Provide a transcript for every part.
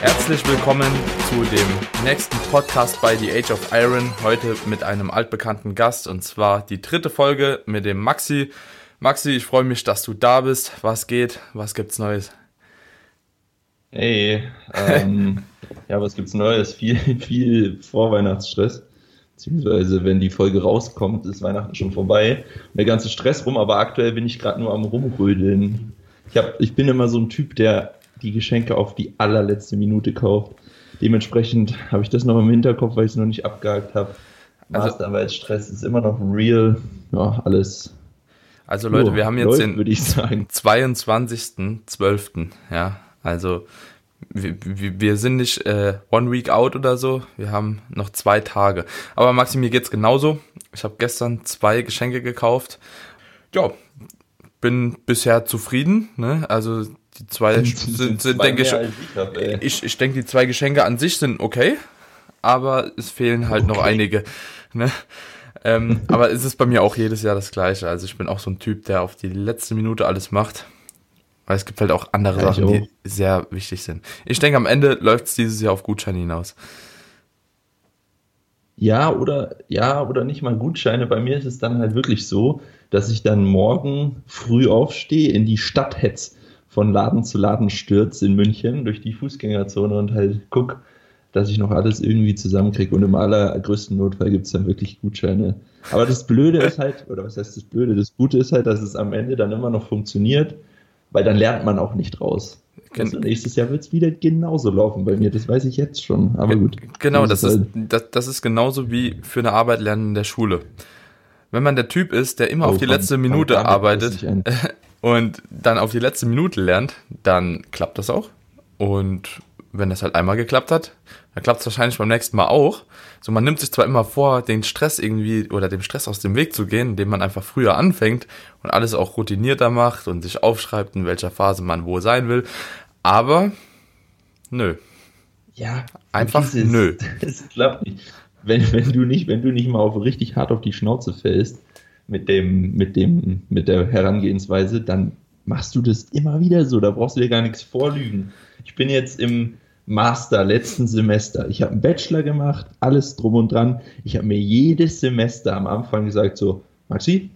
Herzlich willkommen zu dem nächsten Podcast bei The Age of Iron. Heute mit einem altbekannten Gast und zwar die dritte Folge mit dem Maxi. Maxi, ich freue mich, dass du da bist. Was geht? Was gibt's Neues? Hey, ähm, ja, was gibt's Neues? Viel, viel Vorweihnachtsstress. Beziehungsweise, wenn die Folge rauskommt, ist Weihnachten schon vorbei. Und der ganze Stress rum, aber aktuell bin ich gerade nur am Rumrödeln. Ich, hab, ich bin immer so ein Typ, der die Geschenke auf die allerletzte Minute kauft. Dementsprechend habe ich das noch im Hinterkopf, weil ich es noch nicht abgehakt habe. Also- Masterarbeitsstress ist immer noch real. Ja, alles. Also Leute, wir haben jetzt läuft, den würde ich sagen. 22.12. Ja, also wir, wir sind nicht äh, one week out oder so. Wir haben noch zwei Tage. Aber Maxi, mir geht's genauso. Ich habe gestern zwei Geschenke gekauft. Ja, bin bisher zufrieden. Ne? Also die zwei sind, sind denke ich, ich hab, ich, ich denke, die zwei Geschenke an sich sind okay, aber es fehlen halt noch Okay. einige. Ne? Ähm, aber es ist bei mir auch jedes Jahr das Gleiche. Also ich bin auch so ein Typ, der auf die letzte Minute alles macht. Weil es gibt halt auch andere Ja, Sachen, die sehr wichtig sind. Ich denke, am Ende läuft es dieses Jahr auf Gutschein hinaus. Ja, oder ja, oder nicht mal Gutscheine. Bei mir ist es dann halt wirklich so, dass ich dann morgen früh aufstehe, in die Stadt hetz, von Laden zu Laden stürz in München durch die Fußgängerzone und halt guck, dass ich noch alles irgendwie zusammenkriege. Und im allergrößten Notfall gibt es dann wirklich Gutscheine. Aber das Blöde ist halt, oder was heißt das Blöde? Das Gute ist halt, dass es am Ende dann immer noch funktioniert, weil dann lernt man auch nicht raus. Also nächstes Jahr wird es wieder genauso laufen bei mir, das weiß ich jetzt schon. Aber gut. Genau, das ist, halt. das, das ist genauso wie für eine Arbeit lernen in der Schule. Wenn man der Typ ist, der immer Oh, auf die letzte Minute arbeitet und dann auf die letzte Minute lernt, dann klappt das auch. Und wenn das halt einmal geklappt hat, dann klappt es wahrscheinlich beim nächsten Mal auch. So, man nimmt sich zwar immer vor, den Stress irgendwie oder dem Stress aus dem Weg zu gehen, indem man einfach früher anfängt und alles auch routinierter macht und sich aufschreibt, in welcher Phase man wo sein will. Aber, nö. Ja, Einfach vergiss es. nö. Das klappt nicht. Wenn, wenn du nicht, wenn du nicht mal auf richtig hart auf die Schnauze fällst mit dem, mit dem, mit der Herangehensweise, dann machst du das immer wieder so. Da brauchst du dir gar nichts vorlügen. Ich bin jetzt im Master letzten Semester. Ich habe einen Bachelor gemacht, alles drum und dran. Ich habe mir jedes Semester am Anfang gesagt so, Maxi,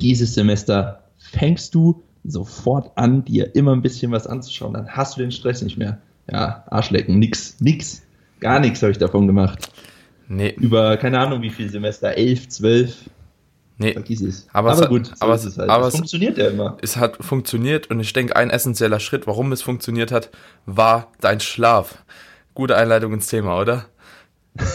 dieses Semester fängst du sofort an, dir immer ein bisschen was anzuschauen. Dann hast du den Stress nicht mehr. Ja, Arschlecken, nix, nix, gar nichts habe ich davon gemacht. Nee, Über, keine Ahnung, wie viele Semester, elf, zwölf, nee. vergiss es. Aber es hat- gut, so aber ist es- es halt. aber es- funktioniert ja immer. es hat funktioniert und ich denke, ein essentieller Schritt, warum es funktioniert hat, war dein Schlaf. Gute Einleitung ins Thema, oder?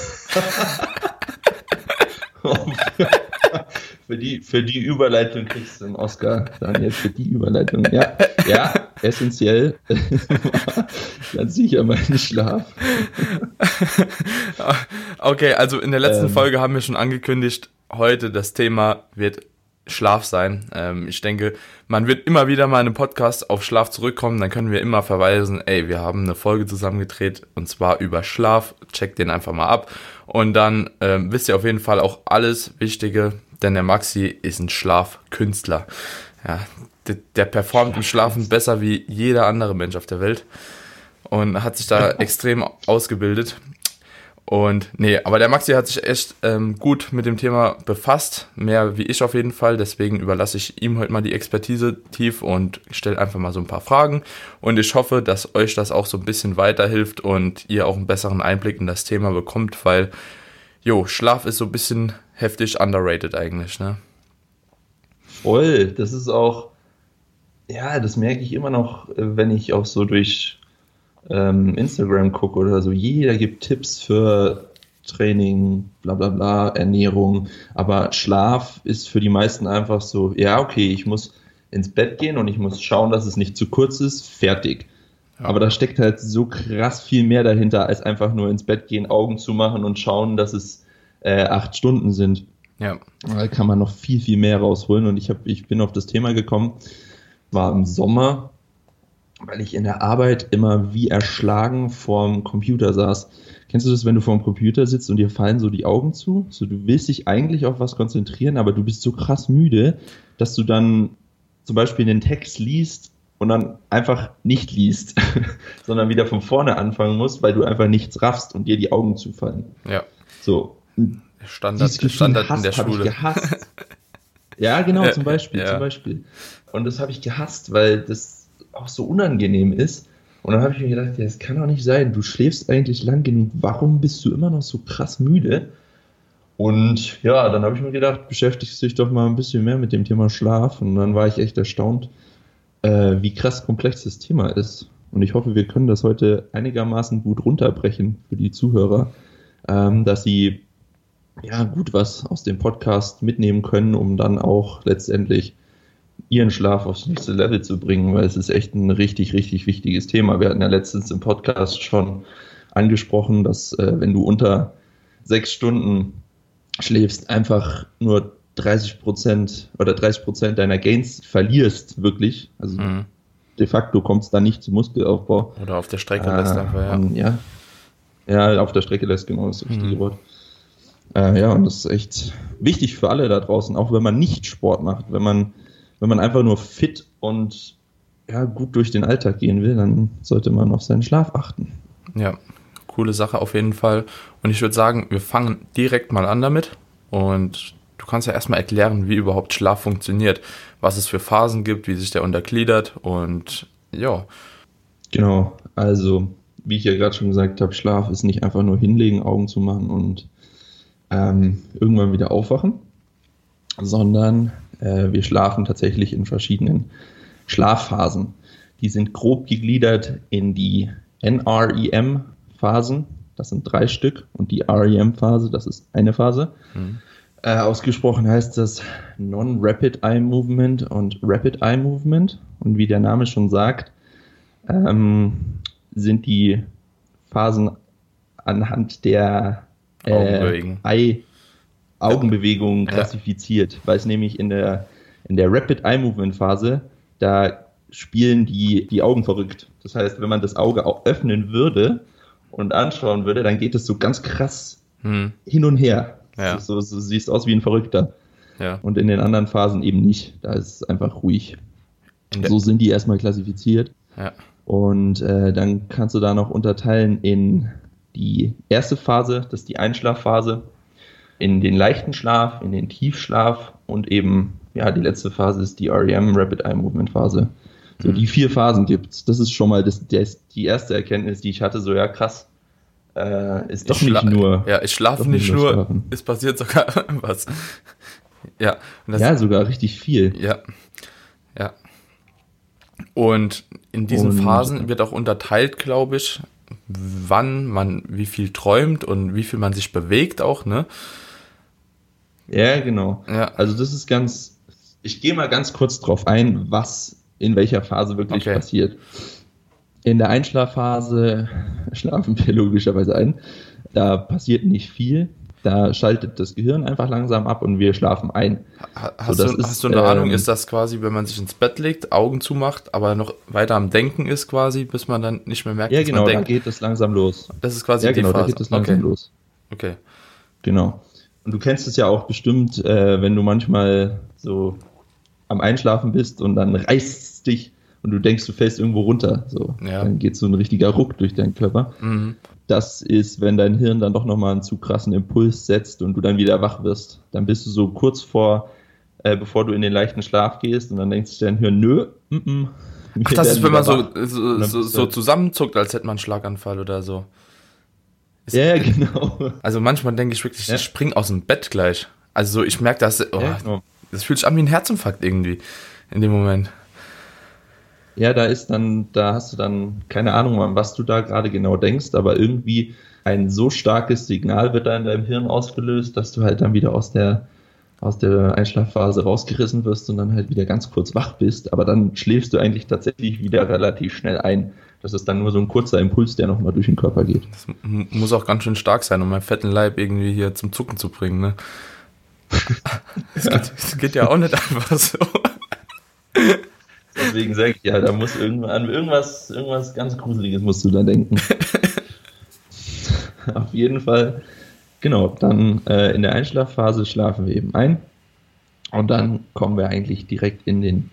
für, die, für die Überleitung kriegst du einen Oscar, Daniel, für die Überleitung. Ja, ja, essentiell. Ganz sicher mein Schlaf. Okay, also in der letzten Ähm. Folge haben wir schon angekündigt, heute das Thema wird Schlaf sein. Ähm, ich denke, man wird immer wieder mal in einem Podcast auf Schlaf zurückkommen, dann können wir immer verweisen, ey, wir haben eine Folge zusammengedreht und zwar über Schlaf. Checkt den einfach mal ab. Und dann ähm, wisst ihr auf jeden Fall auch alles Wichtige, denn der Maxi ist ein Schlafkünstler. Ja, der, der performt im Schlafen besser wie jeder andere Mensch auf der Welt und hat sich da extrem ausgebildet. Und nee, aber der Maxi hat sich echt ähm, gut mit dem Thema befasst, mehr wie ich auf jeden Fall. Deswegen überlasse ich ihm heute mal die Expertise tief und stelle einfach mal so ein paar Fragen. Und ich hoffe, dass euch das auch so ein bisschen weiterhilft und ihr auch einen besseren Einblick in das Thema bekommt, weil, jo, Schlaf ist so ein bisschen heftig underrated eigentlich, ne? Voll, das ist auch, ja, das merke ich immer noch, wenn ich auch so durch ähm, Instagram gucke oder so. Jeder gibt Tipps für Training, bla bla bla, Ernährung, aber Schlaf ist für die meisten einfach so, ja, okay, ich muss ins Bett gehen und ich muss schauen, dass es nicht zu kurz ist, fertig. Aber da steckt halt so krass viel mehr dahinter, als einfach nur ins Bett gehen, Augen zu machen und schauen, dass es äh, acht Stunden sind. Ja. Da kann man noch viel, viel mehr rausholen. Und ich, hab, ich bin auf das Thema gekommen, war im Sommer weil ich in der Arbeit immer wie erschlagen vorm Computer saß. Kennst du das, wenn du vorm Computer sitzt und dir fallen so die Augen zu? So, du willst dich eigentlich auf was konzentrieren, aber du bist so krass müde, dass du dann zum Beispiel den Text liest und dann einfach nicht liest, sondern wieder von vorne anfangen musst, weil du einfach nichts raffst und dir die Augen zufallen. Ja. So. Standard, Standard in Hass der Schule. Ich gehasst. ja, genau, zum Beispiel, ja. zum Beispiel. Und das habe ich gehasst, weil das auch so unangenehm ist. Und dann habe ich mir gedacht, ja, das kann doch nicht sein. Du schläfst eigentlich lang genug. Warum bist du immer noch so krass müde? Und ja, dann habe ich mir gedacht, beschäftigst dich doch mal ein bisschen mehr mit dem Thema Schlaf. Und dann war ich echt erstaunt, äh, wie krass komplex das Thema ist. Und ich hoffe, wir können das heute einigermaßen gut runterbrechen für die Zuhörer, ähm, dass sie ja gut was aus dem Podcast mitnehmen können, um dann auch letztendlich ihren Schlaf aufs nächste Level zu bringen, weil es ist echt ein richtig, richtig wichtiges Thema. Wir hatten ja letztens im Podcast schon angesprochen, dass äh, wenn du unter sechs Stunden schläfst, einfach nur 30 Prozent oder 30 Prozent deiner Gains verlierst, wirklich. Also Mhm. de facto kommt es da nicht zum Muskelaufbau. Oder auf der Strecke lässt Äh, einfach, ja. und ja. Ja, auf der Strecke lässt genau das richtige Mhm. Wort. Äh, ja, und das ist echt wichtig für alle da draußen, auch wenn man nicht Sport macht. Wenn man, wenn man einfach nur fit und ja, gut durch den Alltag gehen will, dann sollte man auf seinen Schlaf achten. Ja, coole Sache auf jeden Fall. Und ich würde sagen, wir fangen direkt mal an damit. Und du kannst ja erstmal erklären, wie überhaupt Schlaf funktioniert, was es für Phasen gibt, wie sich der untergliedert und ja, Genau, also wie ich ja gerade schon gesagt habe, Schlaf ist nicht einfach nur hinlegen, Augen zu machen und ähm, irgendwann wieder aufwachen, sondern äh, wir schlafen tatsächlich in verschiedenen Schlafphasen. Die sind grob gegliedert in die NREM-Phasen, das sind drei Stück, und die REM-Phase, das ist eine Phase. Äh, ausgesprochen heißt das Non-Rapid Eye Movement und Rapid Eye Movement. Und wie der Name schon sagt, ähm, sind die Phasen anhand der äh, Augenbewegung. Eye, Augenbewegungen klassifiziert, weil es nämlich in der, in der Rapid Eye Movement Phase, da spielen die, die Augen verrückt. Das heißt, wenn man das Auge auch öffnen würde und anschauen würde, dann geht es so ganz krass hm, hin und her. Ja. So, so, so siehst aus wie ein Verrückter. ja. Und in den anderen Phasen eben nicht. Da ist es einfach ruhig. So sind die erstmal klassifiziert. ja. Und äh, dann kannst du da noch unterteilen in die erste Phase, das ist die Einschlafphase, in den leichten Schlaf, in den Tiefschlaf und eben, ja, die letzte Phase ist die REM, Rapid Eye Movement Phase. So, Mhm. die vier Phasen gibt's. Das ist schon mal das, das, die erste Erkenntnis, die ich hatte, so, ja, krass. Äh, ist doch Ich nicht nur. Ja, ich schlafe nicht nicht nur schlafen. es passiert sogar was. Ja, Ja, sogar richtig viel. Ja. Ja. Und in diesen Und- Phasen wird auch unterteilt, glaube ich, wann man wie viel träumt und wie viel man sich bewegt auch, ne? Ja, genau. Ja. Also das ist ganz, ich gehe mal ganz kurz drauf ein, was in welcher Phase wirklich Okay. passiert. In der Einschlafphase schlafen wir logischerweise ein. Da passiert nicht viel. Da schaltet das Gehirn einfach langsam ab und wir schlafen ein. Ha- Hast, das du, ist, hast du eine ähm, Ahnung, ist das quasi, wenn man sich ins Bett legt, Augen zumacht, aber noch weiter am Denken ist quasi, bis man dann nicht mehr merkt, Ja, dass genau, man da denkt? geht es langsam los. Das ist quasi Ja, die genau, da Phase. geht es langsam okay. los. okay. Genau. Und du kennst es ja auch bestimmt, äh, wenn du manchmal so am Einschlafen bist und dann reißt es dich und du denkst, du fällst irgendwo runter. So. Ja. Dann geht so ein richtiger Ruck durch deinen Körper. Mhm. Das ist, wenn dein Hirn dann doch nochmal einen zu krassen Impuls setzt und du dann wieder wach wirst. Dann bist du so kurz vor, äh, bevor du in den leichten Schlaf gehst und dann denkt sich dein Hirn, nö, mm -mm, Ach, das ist, wenn man so, so, so, du so halt- zusammenzuckt, als hätte man einen Schlaganfall oder so. Ja, ja, genau. Also manchmal denke ich wirklich, Ja. ich spring aus dem Bett gleich. Also so, ich merke, dass oh, Ja, genau. das fühlt sich an wie ein Herzinfarkt irgendwie in dem Moment. Ja, da ist dann, da hast du dann keine Ahnung, an was du da gerade genau denkst, aber irgendwie ein so starkes Signal wird da in deinem Hirn ausgelöst, dass du halt dann wieder aus der, aus der Einschlafphase rausgerissen wirst und dann halt wieder ganz kurz wach bist, aber dann schläfst du eigentlich tatsächlich wieder relativ schnell ein. Das ist dann nur so ein kurzer Impuls, der nochmal durch den Körper geht. Das muss auch ganz schön stark sein, um meinen fetten Leib irgendwie hier zum Zucken zu bringen, ne? Das geht, das geht ja auch nicht einfach so. Deswegen sage ich ja, da muss irgendwann irgendwas, irgendwas ganz Gruseliges musst du da denken. Auf jeden Fall, genau, dann äh, in der Einschlafphase schlafen wir eben ein und dann kommen wir eigentlich direkt in den,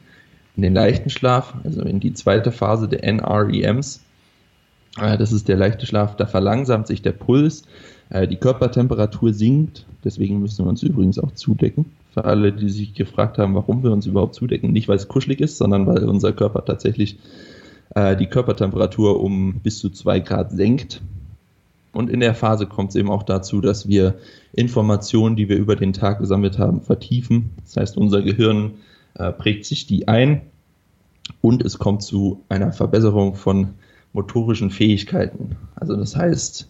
in den leichten Schlaf, also in die zweite Phase der NREMs. Äh, das ist der leichte Schlaf, da verlangsamt sich der Puls, äh, die Körpertemperatur sinkt, deswegen müssen wir uns übrigens auch zudecken. Für alle, die sich gefragt haben, warum wir uns überhaupt zudecken, nicht weil es kuschelig ist, sondern weil unser Körper tatsächlich äh, die Körpertemperatur um bis zu zwei Grad senkt. Und in der Phase kommt es eben auch dazu, dass wir Informationen, die wir über den Tag gesammelt haben, vertiefen. Das heißt, unser Gehirn äh, prägt sich die ein und es kommt zu einer Verbesserung von motorischen Fähigkeiten. Also das heißt,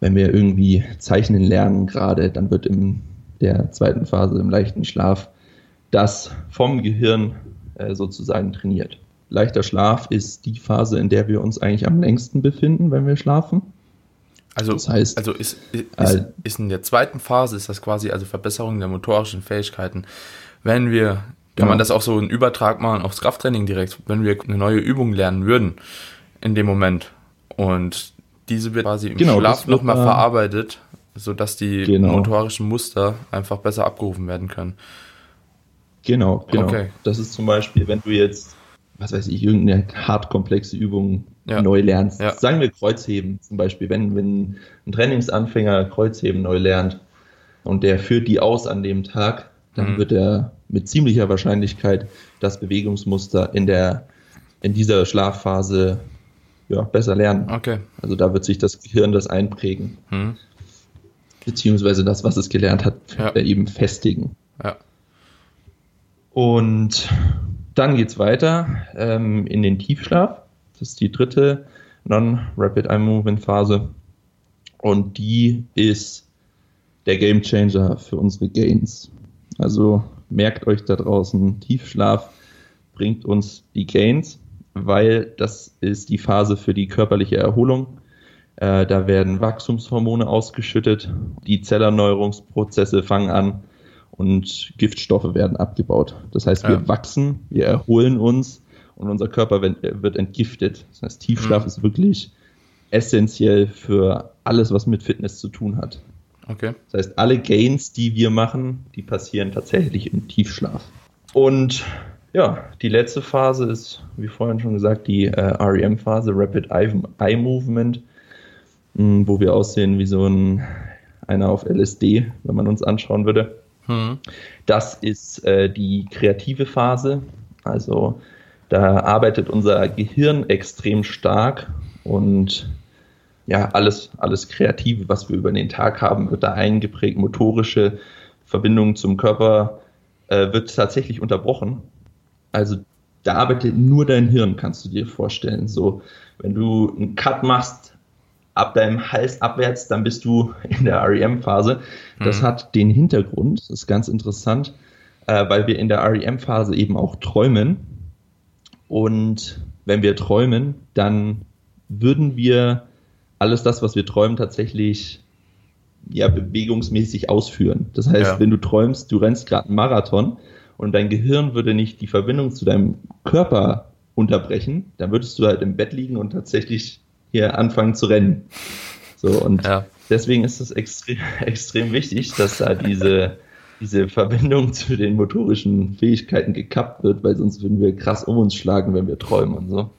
wenn wir irgendwie zeichnen lernen gerade, dann wird in der zweiten Phase im leichten Schlaf das vom Gehirn äh, sozusagen trainiert. Leichter Schlaf ist die Phase, in der wir uns eigentlich am längsten befinden, wenn wir schlafen. Also, Das heißt, also ist, ist, ist in der zweiten Phase ist das quasi also Verbesserung der motorischen Fähigkeiten. Wenn wir, kann Genau. man das auch so einen Übertrag machen aufs Krafttraining direkt, wenn wir eine neue Übung lernen würden in dem Moment und diese wird quasi im Genau, Schlaf nochmal da- verarbeitet, sodass die Genau. motorischen Muster einfach besser abgerufen werden können. Genau, genau. Okay. Das ist zum Beispiel, wenn du jetzt, was weiß ich, irgendeine hart komplexe Übung Ja. neu lernst. Ja. Sagen wir Kreuzheben zum Beispiel. Wenn, wenn ein Trainingsanfänger Kreuzheben neu lernt und der führt die aus an dem Tag, dann Mhm. wird er mit ziemlicher Wahrscheinlichkeit das Bewegungsmuster in der in dieser Schlafphase ja, besser lernen. Okay. Also da wird sich das Gehirn das einprägen, Hm. beziehungsweise das, was es gelernt hat, Ja. äh, eben festigen. Ja. Und dann geht's weiter ähm, in den Tiefschlaf. Das ist die dritte Non-Rapid Eye Movement Phase. Und die ist der Game Changer für unsere Gains. Also merkt euch da draußen, Tiefschlaf bringt uns die Gains, weil das ist die Phase für die körperliche Erholung. Äh, da werden Wachstumshormone ausgeschüttet, die Zellerneuerungsprozesse fangen an und Giftstoffe werden abgebaut. Das heißt, wir Ja. wachsen, wir erholen uns und unser Körper wird, wird entgiftet. Das heißt, Tiefschlaf Mhm. ist wirklich essentiell für alles, was mit Fitness zu tun hat. Okay. Das heißt, alle Gains, die wir machen, die passieren tatsächlich im Tiefschlaf. Und ja, die letzte Phase ist, wie vorhin schon gesagt, die äh, REM-Phase, Rapid Eye, Movement, mh, wo wir aussehen wie so ein einer auf LSD, wenn man uns anschauen würde. Hm. Das ist äh, die kreative Phase. Also da arbeitet unser Gehirn extrem stark und ja, alles, alles Kreative, was wir über den Tag haben, wird da eingeprägt. Motorische Verbindung zum Körper äh, wird tatsächlich unterbrochen. Also da arbeitet nur dein Hirn, kannst du dir vorstellen. So, wenn du einen Cut machst, ab deinem Hals abwärts, dann bist du in der REM-Phase. Das Mhm. hat den Hintergrund, das ist ganz interessant, äh, weil wir in der REM-Phase eben auch träumen. Und wenn wir träumen, dann würden wir alles das, was wir träumen, tatsächlich ja, bewegungsmäßig ausführen. Das heißt, Ja. wenn du träumst, du rennst gerade einen Marathon und dein Gehirn würde nicht die Verbindung zu deinem Körper unterbrechen, dann würdest du halt im Bett liegen und tatsächlich hier anfangen zu rennen. So, und Ja. deswegen ist es extrem, extrem wichtig, dass da diese, diese Verbindung zu den motorischen Fähigkeiten gekappt wird, weil sonst würden wir krass um uns schlagen, wenn wir träumen und so.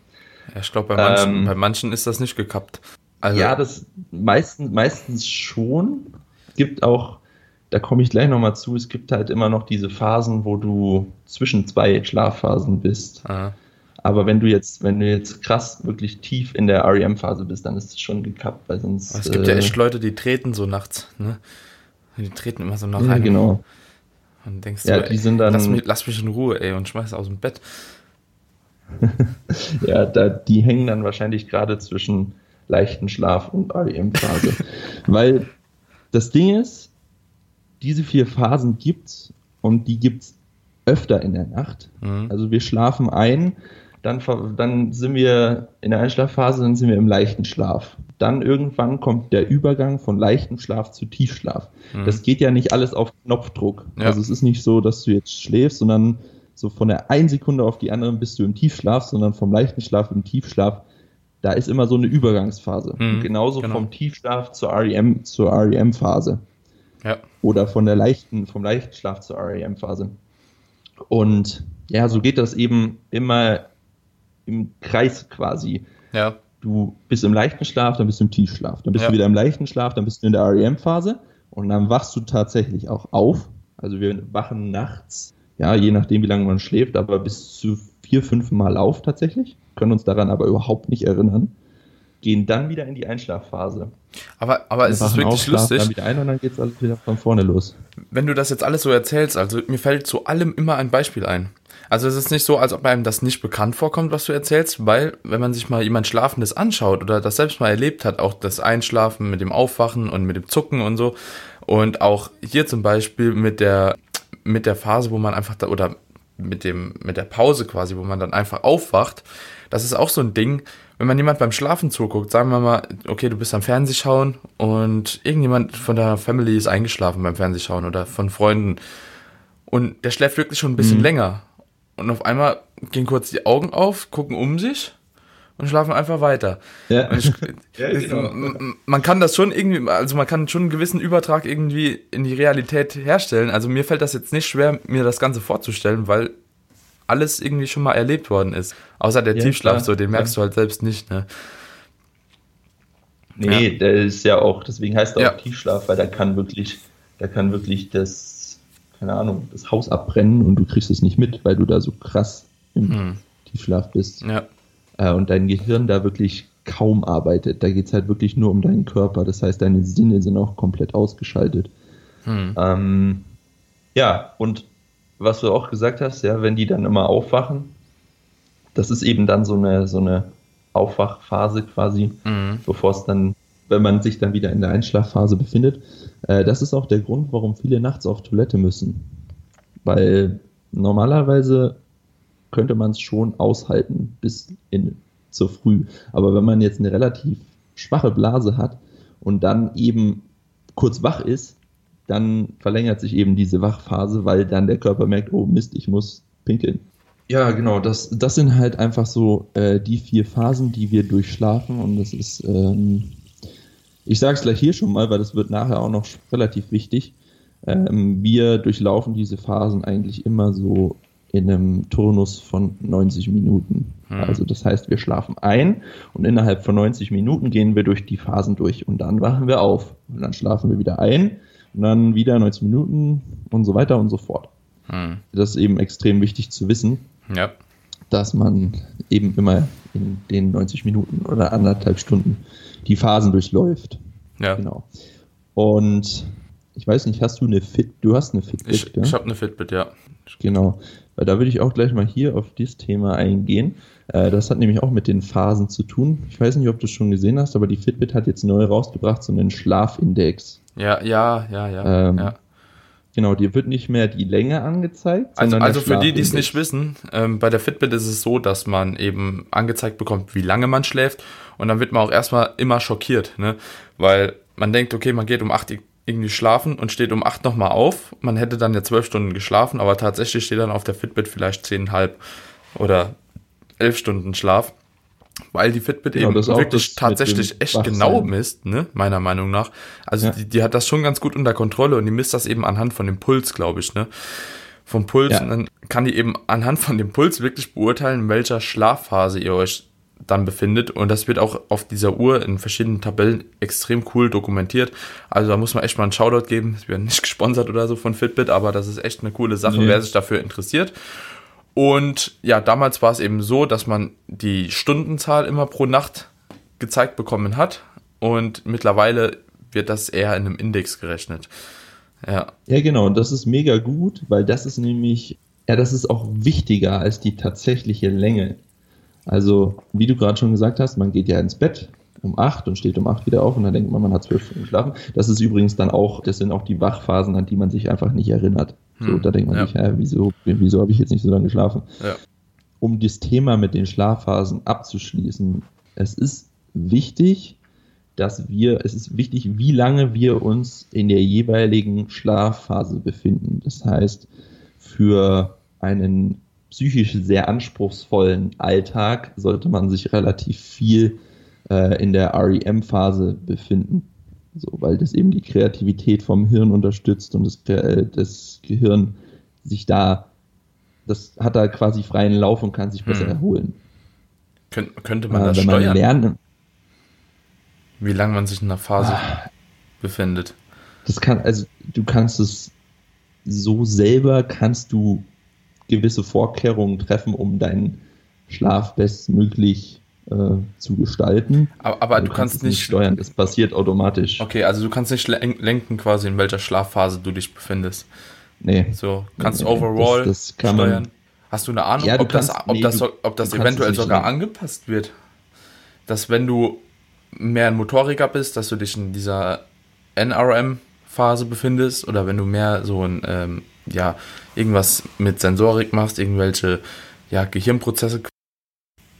Ja, ich glaube, bei Ähm, bei manchen ist das nicht gekappt. Also, ja, das meistens, meistens schon. Es gibt auch, da komme ich gleich nochmal zu, es gibt halt immer noch diese Phasen, wo du zwischen zwei Schlafphasen bist. Aha. Aber wenn du jetzt, wenn du jetzt krass wirklich tief in der REM-Phase bist, dann ist es schon gekappt, weil sonst. Es gibt ja äh, echt Leute, die treten so nachts, ne? Die treten immer so nach ja, rein. genau. Und denkst Ja, du, die sind dann- lass mich, lass mich in Ruhe, ey, und schmeiß aus dem Bett. Ja, da, die hängen dann wahrscheinlich gerade zwischen leichten Schlaf und REM-Phase. Weil das Ding ist, diese vier Phasen gibt's und die gibt's öfter in der Nacht. Mhm. Also wir schlafen ein, dann, dann sind wir in der Einschlafphase, dann sind wir im leichten Schlaf. Dann irgendwann kommt der Übergang von leichtem Schlaf zu Tiefschlaf. Mhm. Das geht ja nicht alles auf Knopfdruck. Ja. Also es ist nicht so, dass du jetzt schläfst, sondern so von der einen Sekunde auf die andere bist du im Tiefschlaf, sondern vom leichten Schlaf im Tiefschlaf, da ist immer so eine Übergangsphase. Mhm, genauso genau. vom Tiefschlaf zur REM, zur REM-Phase. Ja. Oder von der leichten, vom leichten Schlaf zur REM-Phase. Und ja, so geht das eben immer im Kreis quasi. Ja. Du bist im leichten Schlaf, dann bist du im Tiefschlaf. Dann bist Ja. du wieder im leichten Schlaf, dann bist du in der REM-Phase und dann wachst du tatsächlich auch auf. Also wir wachen nachts, ja, je nachdem, wie lange man schläft, aber bis zu vier, fünf Mal auf tatsächlich, können uns daran aber überhaupt nicht erinnern, gehen dann wieder in die Einschlafphase. Aber, aber es ist wirklich auf, schlafen lustig. Dann wieder ein und dann geht's alles wieder von vorne los. wenn du das jetzt alles so erzählst, also mir fällt zu allem immer ein Beispiel ein. Also es ist nicht so, als ob einem das nicht bekannt vorkommt, was du erzählst, weil wenn man sich mal jemand Schlafendes anschaut oder das selbst mal erlebt hat, auch das Einschlafen mit dem Aufwachen und mit dem Zucken und so und auch hier zum Beispiel mit der mit der Phase, wo man einfach da oder mit dem mit der Pause quasi, wo man dann einfach aufwacht, das ist auch so ein Ding, wenn man jemand beim Schlafen zuguckt, sagen wir mal, okay, du bist am Fernsehschauen und irgendjemand von der Family ist eingeschlafen beim Fernsehschauen oder von Freunden und der schläft wirklich schon ein bisschen länger und auf einmal gehen kurz die Augen auf, gucken um sich und schlafen einfach weiter. Ja. Ich, Ja, genau. Man kann das schon irgendwie, also man kann schon einen gewissen Übertrag irgendwie in die Realität herstellen. Also mir fällt das jetzt nicht schwer, mir das Ganze vorzustellen, weil alles irgendwie schon mal erlebt worden ist. Außer der Ja, Tiefschlaf, klar, so den merkst du halt selbst nicht. Ne? Nee, der ist ja auch, deswegen heißt er Ja. auch Tiefschlaf, weil da kann wirklich, da kann wirklich das, keine Ahnung, das Haus abbrennen und du kriegst es nicht mit, weil du da so krass im Hm. Tiefschlaf bist. Ja, und dein Gehirn da wirklich kaum arbeitet. Da geht's halt wirklich nur um deinen Körper. Das heißt, deine Sinne sind auch komplett ausgeschaltet. hm. Ähm, ja, und was du auch gesagt hast, ja, wenn die dann immer aufwachen, das ist eben dann so eine, so eine Aufwachphase quasi, Mhm. bevor es dann, wenn man sich dann wieder in der Einschlafphase befindet. Äh, das ist auch der Grund, warum viele nachts auf Toilette müssen. Weil normalerweise könnte man es schon aushalten bis in zur Früh. Aber wenn man jetzt eine relativ schwache Blase hat und dann eben kurz wach ist, dann verlängert sich eben diese Wachphase, weil dann der Körper merkt, oh Mist, ich muss pinkeln. Ja, genau, das, das sind halt einfach so äh, die vier Phasen, die wir durchschlafen und das ist, ähm, ich sage es gleich hier schon mal, weil das wird nachher auch noch relativ wichtig. Ähm, wir durchlaufen diese Phasen eigentlich immer so in einem Turnus von 90 Minuten. Also das heißt, wir schlafen ein und innerhalb von 90 Minuten gehen wir durch die Phasen durch und dann wachen wir auf und dann schlafen wir wieder ein und dann wieder 90 Minuten und so weiter und so fort. Hm. Das ist eben extrem wichtig zu wissen, Ja. dass man eben immer in den 90 Minuten oder anderthalb Stunden die Phasen durchläuft. Ja. Genau. Und ich weiß nicht, hast du eine Fit, du hast eine Fitbit, Ich, gell? ich habe eine Fitbit, ja. Genau. Weil da würde ich auch gleich mal hier auf dieses Thema eingehen. Äh, das hat nämlich auch mit den Phasen zu tun. Ich weiß nicht, ob du es schon gesehen hast, aber die Fitbit hat jetzt neu rausgebracht, so einen Schlafindex. Ja, ja, ja, ja. Ähm, ja. Genau, dir wird nicht mehr die Länge angezeigt, Also, also für die, die es nicht wissen, ähm, bei der Fitbit ist es so, dass man eben angezeigt bekommt, wie lange man schläft und dann wird man auch erstmal immer schockiert, ne? Weil man denkt, okay, man geht um 8 irgendwie schlafen und steht um 8 nochmal auf. Man hätte dann ja 12 Stunden geschlafen, aber tatsächlich steht dann auf der Fitbit vielleicht 10,5 oder 11 Stunden Schlaf. Weil die Fitbit Genau, eben wirklich tatsächlich echt Wachsein. genau misst, ne? meiner Meinung nach. Also Ja. die, die hat das schon ganz gut unter Kontrolle und die misst das eben anhand von dem Puls, glaube ich, ne? Vom Puls Ja. und dann kann die eben anhand von dem Puls wirklich beurteilen, in welcher Schlafphase ihr euch dann befindet und das wird auch auf dieser Uhr in verschiedenen Tabellen extrem cool dokumentiert. Also da muss man echt mal einen Shoutout geben. Wir werden nicht gesponsert oder so von Fitbit, aber das ist echt eine coole Sache, Nee. wer sich dafür interessiert. Und ja, damals war es eben so, dass man die Stundenzahl immer pro Nacht gezeigt bekommen hat und mittlerweile wird das eher in einem Index gerechnet. Ja, Ja, genau, und das ist mega gut, weil das ist nämlich, ja, das ist auch wichtiger als die tatsächliche Länge. Also, wie du gerade schon gesagt hast, man geht ja ins Bett um 8 und steht um 8 wieder auf und dann denkt man, man hat zwölf Stunden geschlafen. Das ist übrigens dann auch, das sind auch die Wachphasen, an die man sich einfach nicht erinnert. So, Hm, da denkt man ja. sich, ja, wieso, wieso habe ich jetzt nicht so lange geschlafen? ja. um das Thema mit den Schlafphasen abzuschließen, es ist wichtig, dass wir, es ist wichtig, wie lange wir uns in der jeweiligen Schlafphase befinden. Das heißt, für einen psychisch sehr anspruchsvollen Alltag sollte man sich relativ viel äh, in der REM-Phase befinden. So, weil das eben die Kreativität vom Hirn unterstützt und das, äh, das Gehirn sich da, das hat da quasi freien Lauf und kann sich besser Hm. erholen. Kön könnte man Äh, das wenn man steuern, lernen, wie lange man sich in einer Phase Ah. befindet? das kann, also du kannst es so selber kannst du gewisse Vorkehrungen treffen, um deinen Schlaf bestmöglich äh, zu gestalten. Aber, aber du, es kannst nicht steuern, das passiert automatisch. Okay, also du kannst nicht len- lenken quasi, in welcher Schlafphase du dich befindest. Nee. So, kannst Nee, overall das- das steuern. Hast du eine Ahnung, Ja, du ob, das, kannst- ob, nee, das, du- so- ob das du kannst eventuell sogar lenken. angepasst wird? Dass wenn du mehr ein Motoriker bist, dass du dich in dieser NRM-Phase befindest oder wenn du mehr so ein, ähm, ja, irgendwas mit Sensorik machst, irgendwelche, ja, Gehirnprozesse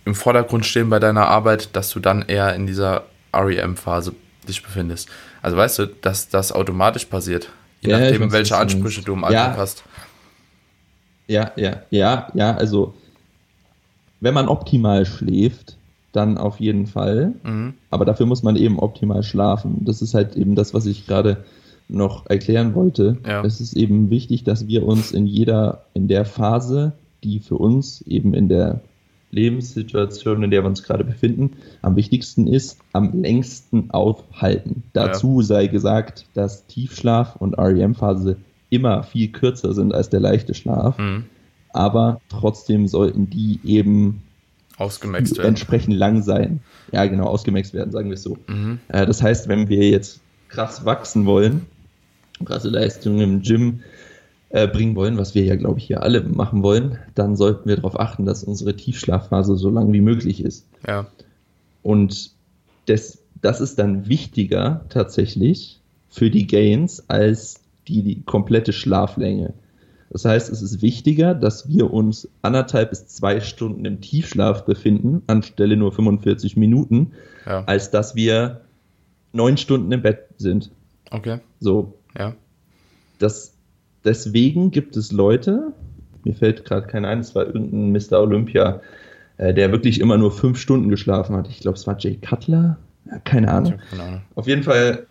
im Vordergrund stehen bei deiner Arbeit, dass du dann eher in dieser REM-Phase dich befindest. Also weißt du, dass das automatisch passiert, je Ja, nachdem, weiß, welche Ansprüche du im Alltag Ja. hast. Ja, ja, ja, ja, also wenn man optimal schläft, dann auf jeden Fall. Mhm. Aber dafür muss man eben optimal schlafen. Das ist halt eben das, was ich gerade noch erklären wollte. Ja. Es ist eben wichtig, dass wir uns in jeder, in der Phase, die für uns eben in der Lebenssituation, in der wir uns gerade befinden, am wichtigsten ist, am längsten aufhalten. Dazu sei gesagt, dass Tiefschlaf und REM-Phase immer viel kürzer sind als der leichte Schlaf, Mhm. aber trotzdem sollten die eben Ausgemaxt werden. entsprechend lang sein. Ja, genau, ausgemaxt werden, sagen wir es so. Mhm. Äh, das heißt, wenn wir jetzt krass wachsen wollen, krasse Leistungen im Gym äh, bringen wollen, was wir ja, glaube ich, hier alle machen wollen, dann sollten wir darauf achten, dass unsere Tiefschlafphase so lang wie möglich ist. Ja. Und das, das ist dann wichtiger tatsächlich für die Gains als die, die komplette Schlaflänge. Das heißt, es ist wichtiger, dass wir uns anderthalb bis zwei Stunden im Tiefschlaf befinden, anstelle nur 45 Minuten, Ja. als dass wir neun Stunden im Bett sind. Okay. So, Ja. das, deswegen gibt es Leute, mir fällt gerade keiner ein, es war irgendein Mr. Olympia, äh, der wirklich immer nur fünf Stunden geschlafen hat. Ich glaube, es war Jay Cutler. Ja, keine Ahnung. keine Ahnung. Auf jeden Fall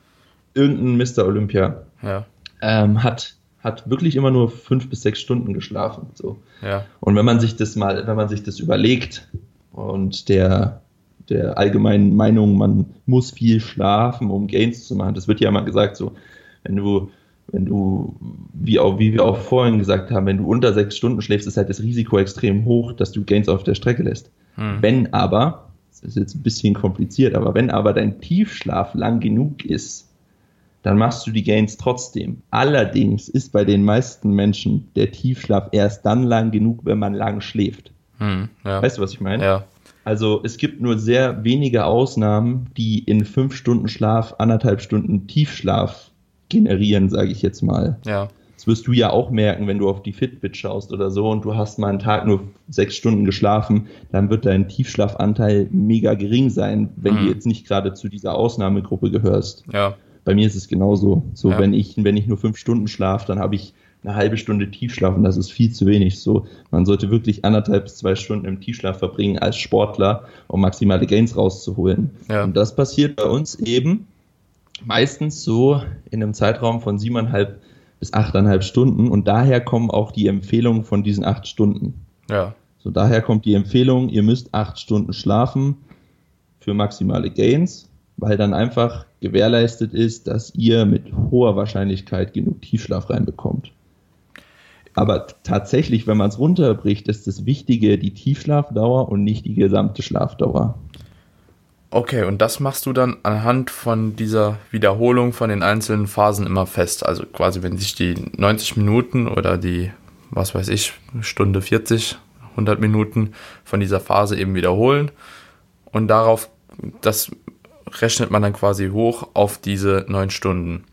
irgendein Mr. Olympia Ja. ähm, hat, hat wirklich immer nur fünf bis sechs Stunden geschlafen. So. Ja. Und wenn man sich das mal, wenn man sich das überlegt und der, der allgemeinen Meinung, man muss viel schlafen, um Gains zu machen, das wird ja immer gesagt, so, wenn du, wenn du, wie auch, wie wir auch vorhin gesagt haben, wenn du unter sechs Stunden schläfst, ist halt das Risiko extrem hoch, dass du Gains auf der Strecke lässt. Hm. Wenn aber, das ist jetzt ein bisschen kompliziert, aber wenn aber dein Tiefschlaf lang genug ist, dann machst du die Gains trotzdem. Allerdings ist bei den meisten Menschen der Tiefschlaf erst dann lang genug, wenn man lang schläft. Hm. Ja. Weißt du, was ich meine? Ja. Also es gibt nur sehr wenige Ausnahmen, die in fünf Stunden Schlaf anderthalb Stunden Tiefschlaf generieren, sage ich jetzt mal. Ja. Das wirst du ja auch merken, wenn du auf die Fitbit schaust oder so und du hast mal einen Tag nur sechs Stunden geschlafen, dann wird dein Tiefschlafanteil mega gering sein, wenn Mhm. du jetzt nicht gerade zu dieser Ausnahmegruppe gehörst. Ja. Bei mir ist es genauso. So, Ja. wenn ich, wenn ich nur fünf Stunden schlafe, dann habe ich eine halbe Stunde Tiefschlaf und das ist viel zu wenig. So, man sollte wirklich anderthalb bis zwei Stunden im Tiefschlaf verbringen als Sportler, um maximale Gains rauszuholen. Ja. Und das passiert bei uns eben meistens so in einem Zeitraum von siebeneinhalb bis achteinhalb Stunden und daher kommen auch die Empfehlungen von diesen acht Stunden. Ja. So, daher kommt die Empfehlung, ihr müsst acht Stunden schlafen für maximale Gains, weil dann einfach gewährleistet ist, dass ihr mit hoher Wahrscheinlichkeit genug Tiefschlaf reinbekommt. Aber tatsächlich, wenn man es runterbricht, ist das Wichtige die Tiefschlafdauer und nicht die gesamte Schlafdauer. Okay, und das machst du dann anhand von dieser Wiederholung von den einzelnen Phasen immer fest. Also quasi, wenn sich die 90 Minuten oder die, was weiß ich, Stunde 40, 100 Minuten von dieser Phase eben wiederholen und darauf, das rechnet man dann quasi hoch auf diese neun Stunden.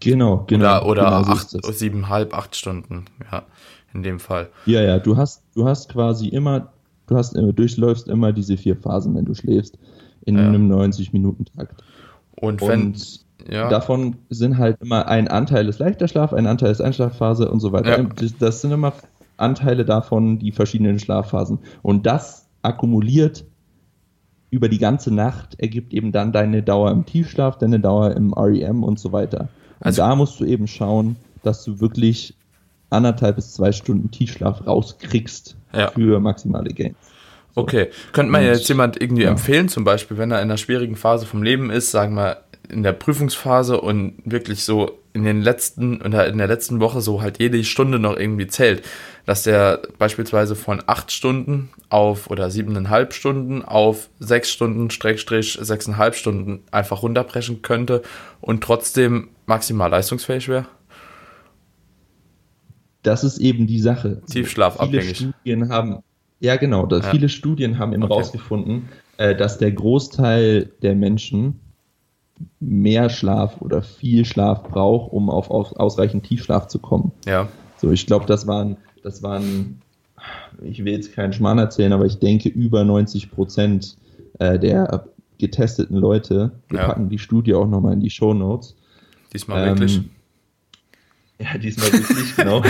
Genau, genau. Oder, oder genau acht, siebeneinhalb, acht Stunden, ja, in dem Fall. Ja, ja, du hast, du hast quasi immer, du hast, äh, durchläufst immer diese vier Phasen, wenn du schläfst, in Ja. einem 90-Minuten-Takt. Und wenn, Und ja, davon sind halt immer ein Anteil ist leichter Schlaf, ein Anteil ist Einschlafphase und so weiter. Ja. Das, das sind immer Anteile davon die verschiedenen Schlafphasen. Und das akkumuliert über die ganze Nacht ergibt eben dann deine Dauer im Tiefschlaf, deine Dauer im REM und so weiter. Und Also- da musst du eben schauen, dass du wirklich anderthalb bis zwei Stunden Tiefschlaf rauskriegst Ja. für maximale Gains. Okay. Könnte man jetzt jemand irgendwie ja. empfehlen, zum Beispiel, wenn er in einer schwierigen Phase vom Leben ist, sagen wir in der Prüfungsphase und wirklich so in den letzten oder in der letzten Woche so halt jede Stunde noch irgendwie zählt, dass der beispielsweise von acht Stunden auf oder siebeneinhalb Stunden auf sechs Stunden, Streckstrich sechseinhalb Stunden einfach runterbrechen könnte und trotzdem maximal leistungsfähig wäre? Das ist eben die Sache. Tiefschlafabhängig. Viele Studien haben, ja genau, Ja. viele Studien haben eben Okay. rausgefunden, äh, dass der Großteil der Menschen mehr Schlaf oder viel Schlaf braucht, um auf, auf ausreichend Tiefschlaf zu kommen. Ja. So, ich glaube, das waren, das waren, ich will jetzt keinen Schmarrn erzählen, aber ich denke über 90 Prozent äh, der getesteten Leute. Wir Ja. packen die Studie auch nochmal in die Show Notes. Diesmal wirklich. Ähm, Ja, diesmal wirklich, genau.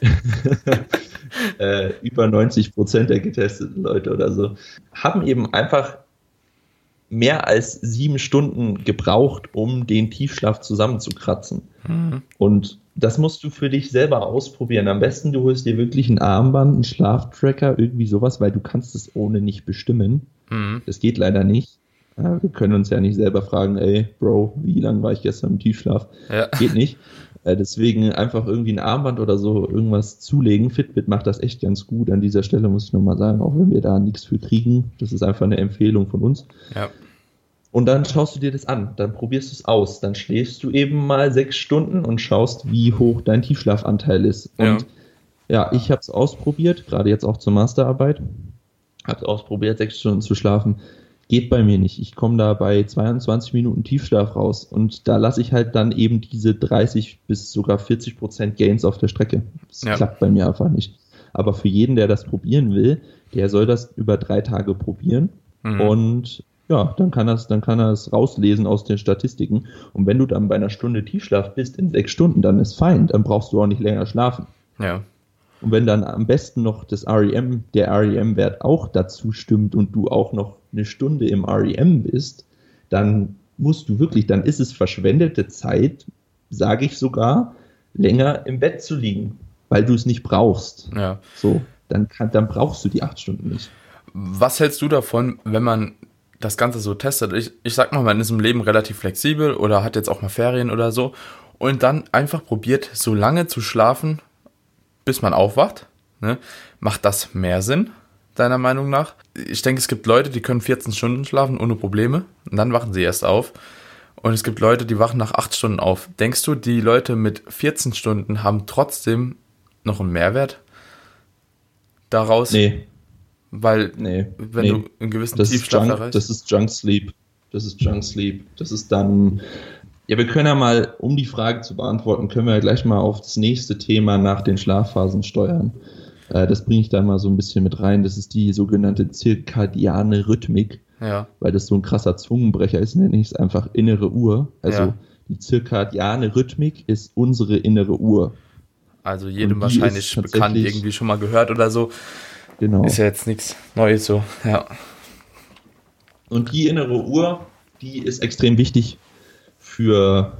äh, über 90 Prozent der getesteten Leute oder so haben eben einfach mehr als sieben Stunden gebraucht, um den Tiefschlaf zusammenzukratzen. Mhm. Und das musst du für dich selber ausprobieren. Am besten du holst dir wirklich ein Armband, einen Schlaftracker, irgendwie sowas, weil du kannst es ohne nicht bestimmen. Mhm. Das geht leider nicht. Ja, Wir können uns ja nicht selber fragen, ey, Bro, wie lange war ich gestern im Tiefschlaf? Ja. Geht nicht. Äh, Deswegen einfach irgendwie ein Armband oder so irgendwas zulegen. Fitbit macht das echt ganz gut. An dieser Stelle muss ich nochmal sagen, auch wenn wir da nichts für kriegen. Das ist einfach eine Empfehlung von uns. Ja. Und dann schaust du dir das an, dann probierst du es aus, dann schläfst du eben mal sechs Stunden und schaust, wie hoch dein Tiefschlafanteil ist. Ja. Und ja, ich habe es ausprobiert, gerade jetzt auch zur Masterarbeit, habe es ausprobiert, sechs Stunden zu schlafen. Geht bei mir nicht. Ich komme da bei 22 Minuten Tiefschlaf raus und da lasse ich halt dann eben diese 30 bis sogar 40 Prozent Gains auf der Strecke. Das Ja. klappt bei mir einfach nicht. Aber für jeden, der das probieren will, der soll das über drei Tage probieren Mhm. und ja, dann kann das, dann kann er es rauslesen aus den Statistiken. Und wenn du dann bei einer Stunde Tiefschlaf bist in sechs Stunden, dann ist fein, dann brauchst du auch nicht länger schlafen. Ja. Und wenn dann am besten noch das REM, der REM-Wert auch dazu stimmt und du auch noch eine Stunde im REM bist, dann musst du wirklich, dann ist es verschwendete Zeit, sage ich sogar, länger im Bett zu liegen, weil du es nicht brauchst. Ja. So, dann, kann, dann brauchst du die acht Stunden nicht. Was hältst du davon, wenn man das Ganze so testet? Ich, ich sag mal, man ist im Leben relativ flexibel oder hat jetzt auch mal Ferien oder so und dann einfach probiert, so lange zu schlafen, bis man aufwacht. Ne? Macht das mehr Sinn, deiner Meinung nach? Ich denke, es gibt Leute, die können 14 Stunden schlafen ohne Probleme und dann wachen sie erst auf. Und es gibt Leute, die wachen nach 8 Stunden auf. Denkst du, die Leute mit 14 Stunden haben trotzdem noch einen Mehrwert daraus? Nee, Weil nee. wenn nee. du einen gewissen Das Tiefschlaf Junk, erreichst. das ist Junk Sleep. Das ist Junk Sleep. Das ist dann. Ja, wir können ja mal, um die Frage zu beantworten, können wir ja gleich mal auf das nächste Thema nach den Schlafphasen steuern. Äh, das bringe ich da mal so ein bisschen mit rein. Das ist die sogenannte zirkadiane Rhythmik, ja, weil das so ein krasser Zungenbrecher ist, nenne ich es einfach innere Uhr. Also Ja. die zirkadiane Rhythmik ist unsere innere Uhr. also jedem wahrscheinlich bekannt, irgendwie schon mal gehört oder so. Genau. Ist ja jetzt nichts Neues so. Ja. Und die innere Uhr, die ist extrem wichtig für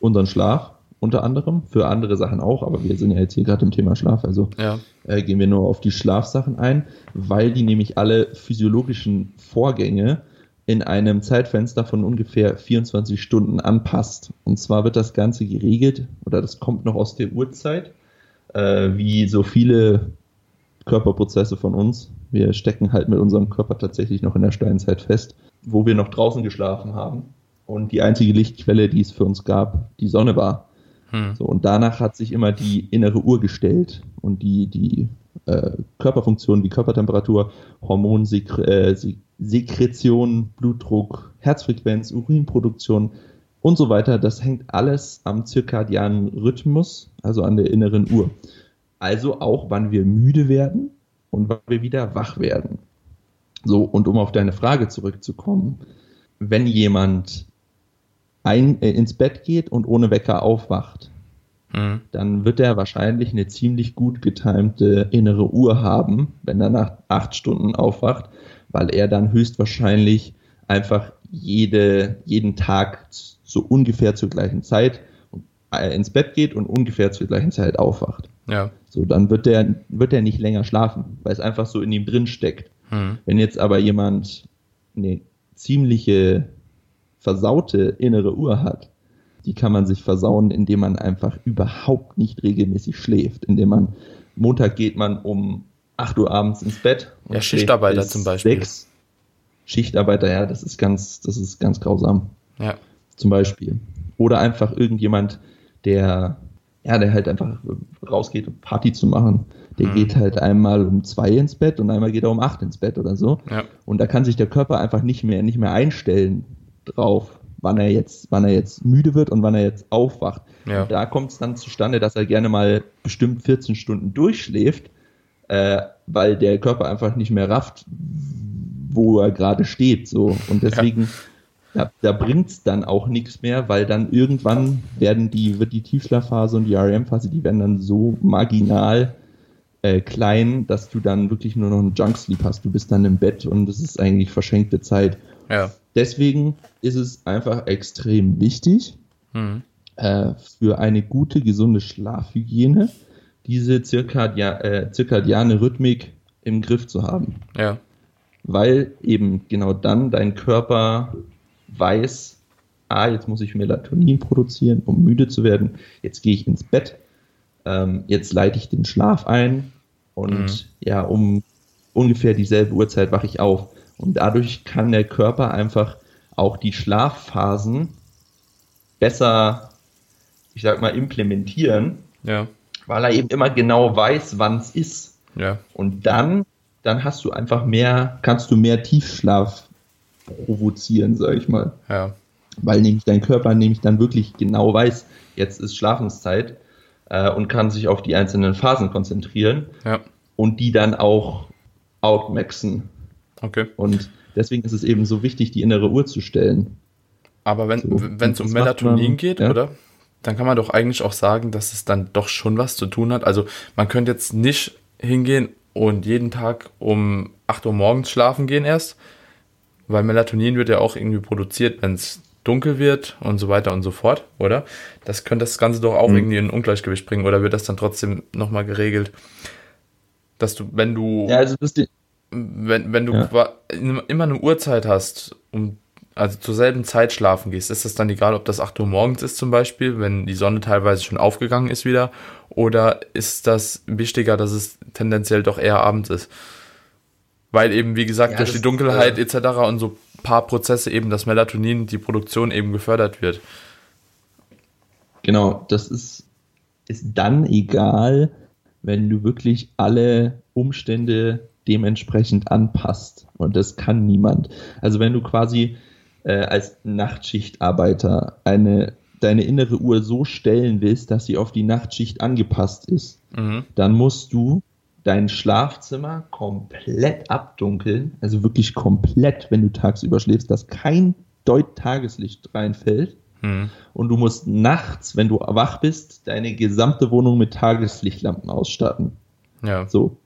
unseren Schlaf unter anderem, für andere Sachen auch, aber wir sind ja jetzt hier gerade im Thema Schlaf, also Ja. äh, gehen wir nur auf die Schlafsachen ein, weil die nämlich alle physiologischen Vorgänge in einem Zeitfenster von ungefähr 24 Stunden anpasst. Und zwar wird das Ganze geregelt, oder das kommt noch aus der Urzeit, äh, wie so viele Körperprozesse von uns. Wir stecken halt mit unserem Körper tatsächlich noch in der Steinzeit fest, wo wir noch draußen geschlafen haben. Und die einzige Lichtquelle, die es für uns gab, die Sonne war. Hm. So, und danach hat sich immer die innere Uhr gestellt und die, die äh, Körperfunktionen wie Körpertemperatur, Hormonsekretion, Blutdruck, Herzfrequenz, Urinproduktion und so weiter, das hängt alles am zirkadianen Rhythmus, also an der inneren Uhr. Also auch, wann wir müde werden und wann wir wieder wach werden. So, und um auf deine Frage zurückzukommen, wenn jemand ein, äh, ins Bett geht und ohne Wecker aufwacht, Mhm. dann wird er wahrscheinlich eine ziemlich gut getimte innere Uhr haben, wenn er nach acht Stunden aufwacht, weil er dann höchstwahrscheinlich einfach jede, jeden Tag so ungefähr zur gleichen Zeit äh, ins Bett geht und ungefähr zur gleichen Zeit aufwacht. Ja. So, dann wird der, wird der nicht länger schlafen, weil es einfach so in ihm drin steckt. Mhm. Wenn jetzt aber jemand eine ziemliche versaute innere Uhr hat, die kann man sich versauen, indem man einfach überhaupt nicht regelmäßig schläft, indem man Montag geht man um 8 Uhr abends ins Bett. Ja, schläft Schichtarbeiter zum Beispiel. 6. Schichtarbeiter, ja, das ist ganz, das ist ganz grausam Ja. zum Beispiel. Oder einfach irgendjemand, der, ja, der halt einfach rausgeht, um Party zu machen. Der Mhm. geht halt einmal um zwei ins Bett und einmal geht er um acht ins Bett oder so. Ja. Und da kann sich der Körper einfach nicht mehr, nicht mehr einstellen drauf, wann er jetzt, wann er jetzt müde wird und wann er jetzt aufwacht. Ja. Da kommt es dann zustande, dass er gerne mal bestimmt 14 Stunden durchschläft, äh, weil der Körper einfach nicht mehr rafft, wo er gerade steht. So. Und deswegen, da, da bringt es dann auch nichts mehr, weil dann irgendwann werden die, wird die Tiefschlafphase und die REM-Phase, die werden dann so marginal äh, klein, dass du dann wirklich nur noch einen Junk-Sleep hast. Du bist dann im Bett und das ist eigentlich verschenkte Zeit. Ja. Deswegen ist es einfach extrem wichtig, Mhm. äh, für eine gute, gesunde Schlafhygiene diese zirkadia äh, zirkadiane Rhythmik im Griff zu haben. Ja. Weil eben genau dann dein Körper weiß, ah, jetzt muss ich Melatonin produzieren, um müde zu werden. Jetzt gehe ich ins Bett. Ähm, jetzt leite ich den Schlaf ein und Mhm. ja, um ungefähr dieselbe Uhrzeit wache ich auf. Und dadurch kann der Körper einfach auch die Schlafphasen besser, ich sag mal, implementieren, Ja. weil er eben immer genau weiß, wann es ist. Ja. Und dann, dann hast du einfach mehr, kannst du mehr Tiefschlaf provozieren, sag ich mal. Ja. Weil nämlich dein Körper nämlich dann wirklich genau weiß, jetzt ist Schlafenszeit äh, und kann sich auf die einzelnen Phasen konzentrieren und die dann auch outmaxen. Okay. Und deswegen ist es eben so wichtig, die innere Uhr zu stellen. Aber wenn So, es um Melatonin man- geht, ja. oder? Dann kann man doch eigentlich auch sagen, dass es dann doch schon was zu tun hat. Also man könnte jetzt nicht hingehen und jeden Tag um 8 Uhr morgens schlafen gehen erst, weil Melatonin wird ja auch irgendwie produziert, wenn es dunkel wird und so weiter und so fort, oder? Das könnte das Ganze doch auch Mhm. irgendwie in Ungleichgewicht bringen, oder wird das dann trotzdem nochmal geregelt? Dass du, wenn du Ja, also das, wenn, wenn du Ja. immer eine Uhrzeit hast, um also zur selben Zeit schlafen gehst, ist das dann egal, ob das 8 Uhr morgens ist zum Beispiel, wenn die Sonne teilweise schon aufgegangen ist wieder, oder ist das wichtiger, dass es tendenziell doch eher abends ist? Weil eben, wie gesagt, Ja, durch das die Dunkelheit ist, etc. und so paar Prozesse eben das Melatonin, die Produktion eben gefördert wird. Genau, das ist, ist dann egal, wenn du wirklich alle Umstände dementsprechend anpasst. Und das kann niemand. Also wenn du quasi äh, als Nachtschichtarbeiter eine, deine innere Uhr so stellen willst, dass sie auf die Nachtschicht angepasst ist, Mhm. dann musst du dein Schlafzimmer komplett abdunkeln, also wirklich komplett, wenn du tagsüber schläfst, dass kein Deut Tageslicht reinfällt. Mhm. Und du musst nachts, wenn du wach bist, deine gesamte Wohnung mit Tageslichtlampen ausstatten. Ja. So.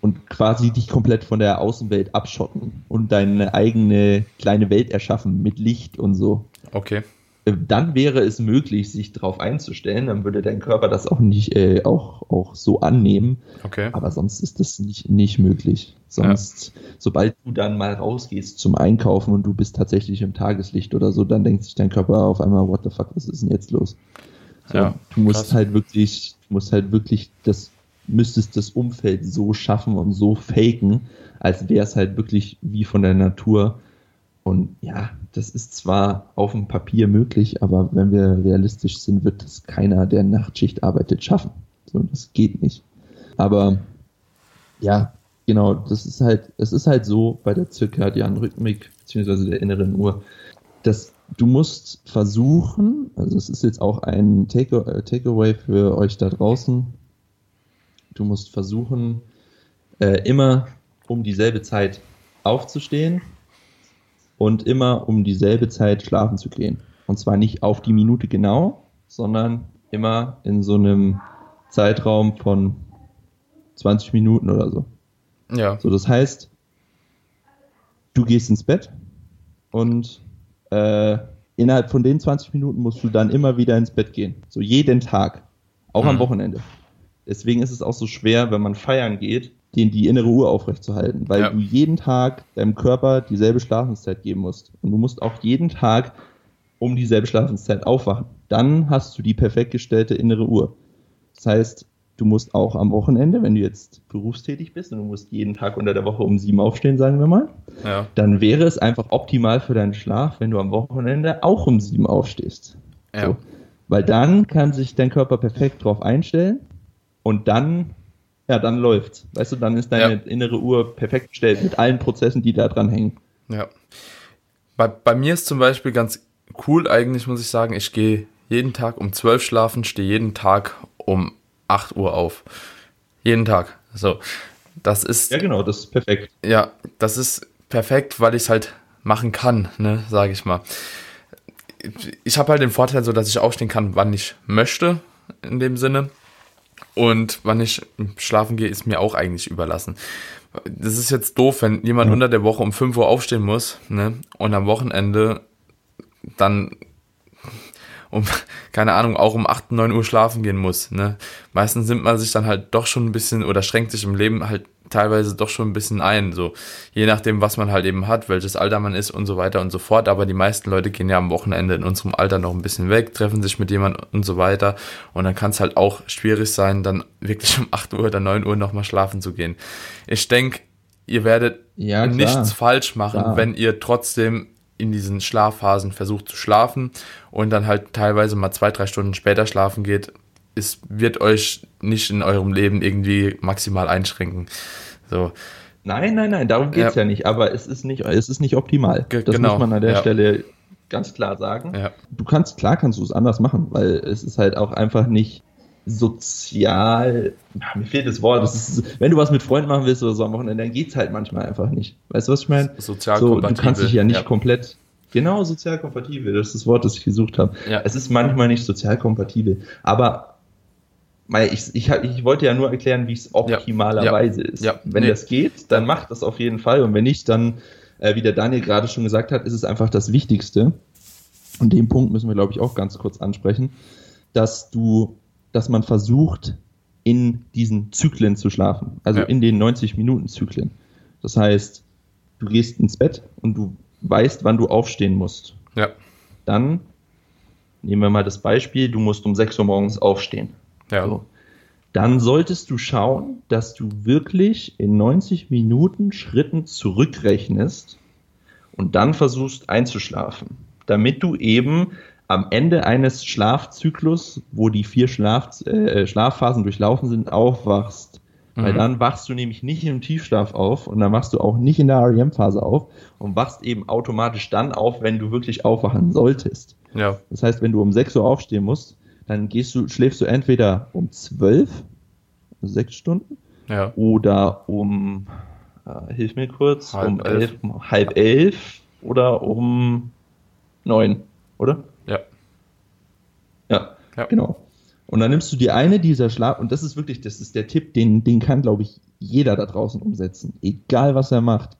Und quasi dich komplett von der Außenwelt abschotten und deine eigene kleine Welt erschaffen mit Licht und so. Okay. Äh, Dann wäre es möglich, sich darauf einzustellen, dann würde dein Körper das auch nicht äh, auch, auch so annehmen. Okay. Aber sonst ist das nicht, nicht möglich. Sonst, sobald du dann mal rausgehst zum Einkaufen und du bist tatsächlich im Tageslicht oder so, dann denkt sich dein Körper auf einmal, what the fuck, was ist denn jetzt los? So, Ja, du musst krass. halt wirklich, du musst halt wirklich das, müsstest das Umfeld so schaffen und so faken, als wäre es halt wirklich wie von der Natur. Und ja, das ist zwar auf dem Papier möglich, aber wenn wir realistisch sind, wird das keiner, der Nachtschicht arbeitet, schaffen. So, das geht nicht. Aber ja, genau, das ist halt, es ist halt so bei der zirkadianen Rhythmik, beziehungsweise der inneren Uhr, dass du musst versuchen, also es ist jetzt auch ein Take- äh, Takeaway für euch da draußen, du musst versuchen, äh, immer um dieselbe Zeit aufzustehen und immer um dieselbe Zeit schlafen zu gehen. Und zwar nicht auf die Minute genau, sondern immer in so einem Zeitraum von 20 Minuten oder so. Ja. So, das heißt, du gehst ins Bett und äh, innerhalb von den 20 Minuten musst du dann immer wieder ins Bett gehen. So jeden Tag. Auch am Mhm. Wochenende. Deswegen ist es auch so schwer, wenn man feiern geht, den die innere Uhr aufrechtzuerhalten, weil Ja. du jeden Tag deinem Körper dieselbe Schlafenszeit geben musst. Und du musst auch jeden Tag um dieselbe Schlafenszeit aufwachen. Dann hast du die perfekt gestellte innere Uhr. Das heißt, du musst auch am Wochenende, wenn du jetzt berufstätig bist und du musst jeden Tag unter der Woche um sieben aufstehen, sagen wir mal, Ja. dann wäre es einfach optimal für deinen Schlaf, wenn du am Wochenende auch um sieben aufstehst. Ja. So. Weil dann kann sich dein Körper perfekt drauf einstellen und dann, ja, dann läuft's. Weißt du, dann ist deine Ja. innere Uhr perfekt gestellt mit allen Prozessen, die da dran hängen. Ja. Bei, bei mir ist zum Beispiel ganz cool eigentlich, muss ich sagen, ich gehe jeden Tag um 12 schlafen, stehe jeden Tag um 8 Uhr auf. Jeden Tag. So. Das ist, Ja, genau, das ist perfekt. ja, das ist perfekt, weil ich es halt machen kann, ne, sage ich mal. Ich habe halt den Vorteil so, dass ich aufstehen kann, wann ich möchte, in dem Sinne. Und wann ich schlafen gehe, ist mir auch eigentlich überlassen. Das ist jetzt doof, wenn jemand Ja. unter der Woche um 5 Uhr aufstehen muss, ne, und am Wochenende dann um, keine Ahnung, auch um 8, 9 Uhr schlafen gehen muss. Ne? Meistens nimmt man sich dann halt doch schon ein bisschen oder schränkt sich im Leben halt teilweise doch schon ein bisschen ein. So, je nachdem, was man halt eben hat, welches Alter man ist und so weiter und so fort. Aber die meisten Leute gehen ja am Wochenende in unserem Alter noch ein bisschen weg, treffen sich mit jemandem und so weiter. Und dann kann es halt auch schwierig sein, dann wirklich um 8 Uhr oder 9 Uhr nochmal schlafen zu gehen. Ich denke, ihr werdet Ja, nichts falsch machen, Klar. wenn ihr trotzdem in diesen Schlafphasen versucht zu schlafen und dann halt teilweise mal zwei, drei Stunden später schlafen geht. Es wird euch nicht in eurem Leben irgendwie maximal einschränken. So, Nein, nein, nein, darum geht's Ja. ja. nicht, aber es ist nicht, es ist nicht optimal. Ge- das genau, muss man an der ja. Stelle ganz klar sagen. ja, Du kannst, klar kannst du es anders machen, weil es ist halt auch einfach nicht sozial, Ah, mir fehlt das Wort, das ist, wenn du was mit Freunden machen willst oder so am Wochenende, dann geht's halt manchmal einfach nicht. Weißt du, was ich meine? sozial So, du kannst dich ja nicht Ja. komplett, genau, sozial kompatibel, das ist das Wort, das ich gesucht habe. Ja. Es ist manchmal nicht sozial kompatibel, aber weil ich, ich, ich wollte ja nur erklären, wie es optimalerweise ist. Ja. Wenn Nee. das geht, dann macht das auf jeden Fall und wenn nicht, dann, äh, wie der Daniel gerade schon gesagt hat, ist es einfach das Wichtigste. Und den Punkt müssen wir, glaube ich, auch ganz kurz ansprechen, dass du, dass man versucht, in diesen Zyklen zu schlafen. Also Ja. in den 90-Minuten-Zyklen. Das heißt, du gehst ins Bett und du weißt, wann du aufstehen musst. Ja, Dann nehmen wir mal das Beispiel, du musst um 6 Uhr morgens aufstehen. Ja, So. Dann solltest du schauen, dass du wirklich in 90 Minuten Schritten zurückrechnest und dann versuchst einzuschlafen, damit du eben am Ende eines Schlafzyklus, wo die vier Schlaf, äh, Schlafphasen durchlaufen sind, aufwachst. Weil Mhm. dann wachst du nämlich nicht im Tiefschlaf auf und dann wachst du auch nicht in der REM-Phase auf und wachst eben automatisch dann auf, wenn du wirklich aufwachen solltest. ja, Das heißt, wenn du um 6 Uhr aufstehen musst, dann gehst du, schläfst du entweder um 12, also sechs Stunden, ja, oder um, äh, hilf mir kurz, Halb um elf. elf, um halb elf oder um neun, oder? ja, Ja, Ja. genau. Und dann nimmst du die eine dieser Schlaf, und das ist wirklich, das ist der Tipp, den, den kann, glaube ich, jeder da draußen umsetzen. Egal, was er macht.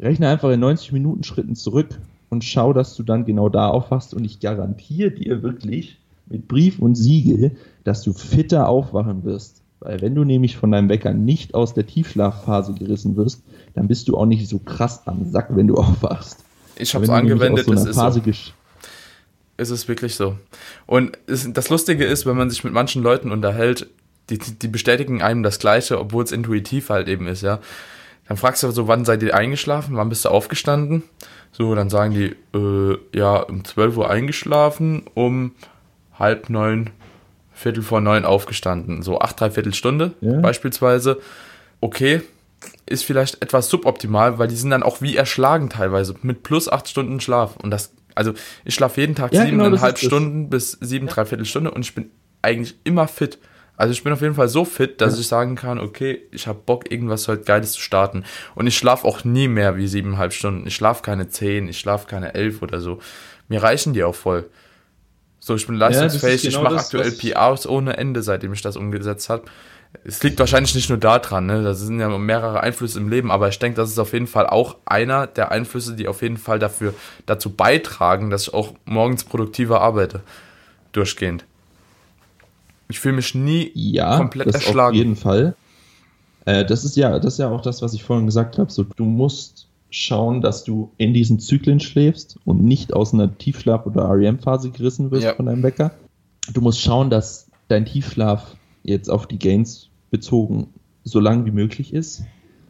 Rechne einfach in 90 Minuten Schritten zurück und schau, dass du dann genau da aufwachst. Und ich garantiere dir wirklich mit Brief und Siegel, dass du fitter aufwachen wirst. Weil wenn du nämlich von deinem Wecker nicht aus der Tiefschlafphase gerissen wirst, dann bist du auch nicht so krass am Sack, wenn du aufwachst. ich habe es angewendet, das so einer ist so. Phase Es ist wirklich so. Und es, das Lustige ist, wenn man sich mit manchen Leuten unterhält, die, die die bestätigen einem das Gleiche, obwohl es intuitiv halt eben ist, ja. Dann fragst du so, wann seid ihr eingeschlafen? Wann bist du aufgestanden? So, dann sagen die, äh, ja, um 12 Uhr eingeschlafen, um halb neun, Viertel vor neun aufgestanden. So acht, dreiviertel Stunde Ja. beispielsweise. Okay, ist vielleicht etwas suboptimal, weil die sind dann auch wie erschlagen teilweise mit plus acht Stunden Schlaf. Und das, also ich schlafe jeden Tag Ja, genau, siebeneinhalb das. Stunden bis sieben, dreiviertel Stunde und ich bin eigentlich immer fit. Also ich bin auf jeden Fall so fit, dass Ja. ich sagen kann, okay, ich habe Bock, irgendwas heute Geiles zu starten. Und ich schlafe auch nie mehr wie siebeneinhalb Stunden. Ich schlafe keine zehn, ich schlafe keine elf oder so. Mir reichen die auch voll. So, ich bin leistungsfähig, genau ich mache aktuell PRs ohne Ende, seitdem ich das umgesetzt habe. Es liegt wahrscheinlich nicht nur daran, ne? Das sind ja mehrere Einflüsse im Leben, aber ich denke, das ist auf jeden Fall auch einer der Einflüsse, die auf jeden Fall dafür dazu beitragen, dass ich auch morgens produktiver arbeite. Durchgehend. Ich fühle mich nie Ja, komplett das erschlagen. auf jeden Fall. Äh, das ist ja, das ist ja auch das, was ich vorhin gesagt habe. So, du musst schauen, dass du in diesen Zyklen schläfst und nicht aus einer Tiefschlaf- oder REM-Phase gerissen wirst Ja. von deinem Wecker. Du musst schauen, dass dein Tiefschlaf jetzt auf die Gains bezogen so lang wie möglich ist.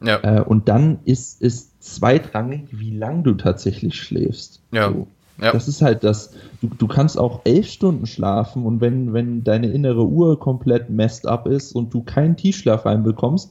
Ja, Äh, und dann ist es zweitrangig, wie lang du tatsächlich schläfst. Ja. So. Ja. Das ist halt das, du, du kannst auch elf Stunden schlafen und wenn, wenn deine innere Uhr komplett messed up ist und du keinen Tiefschlaf reinbekommst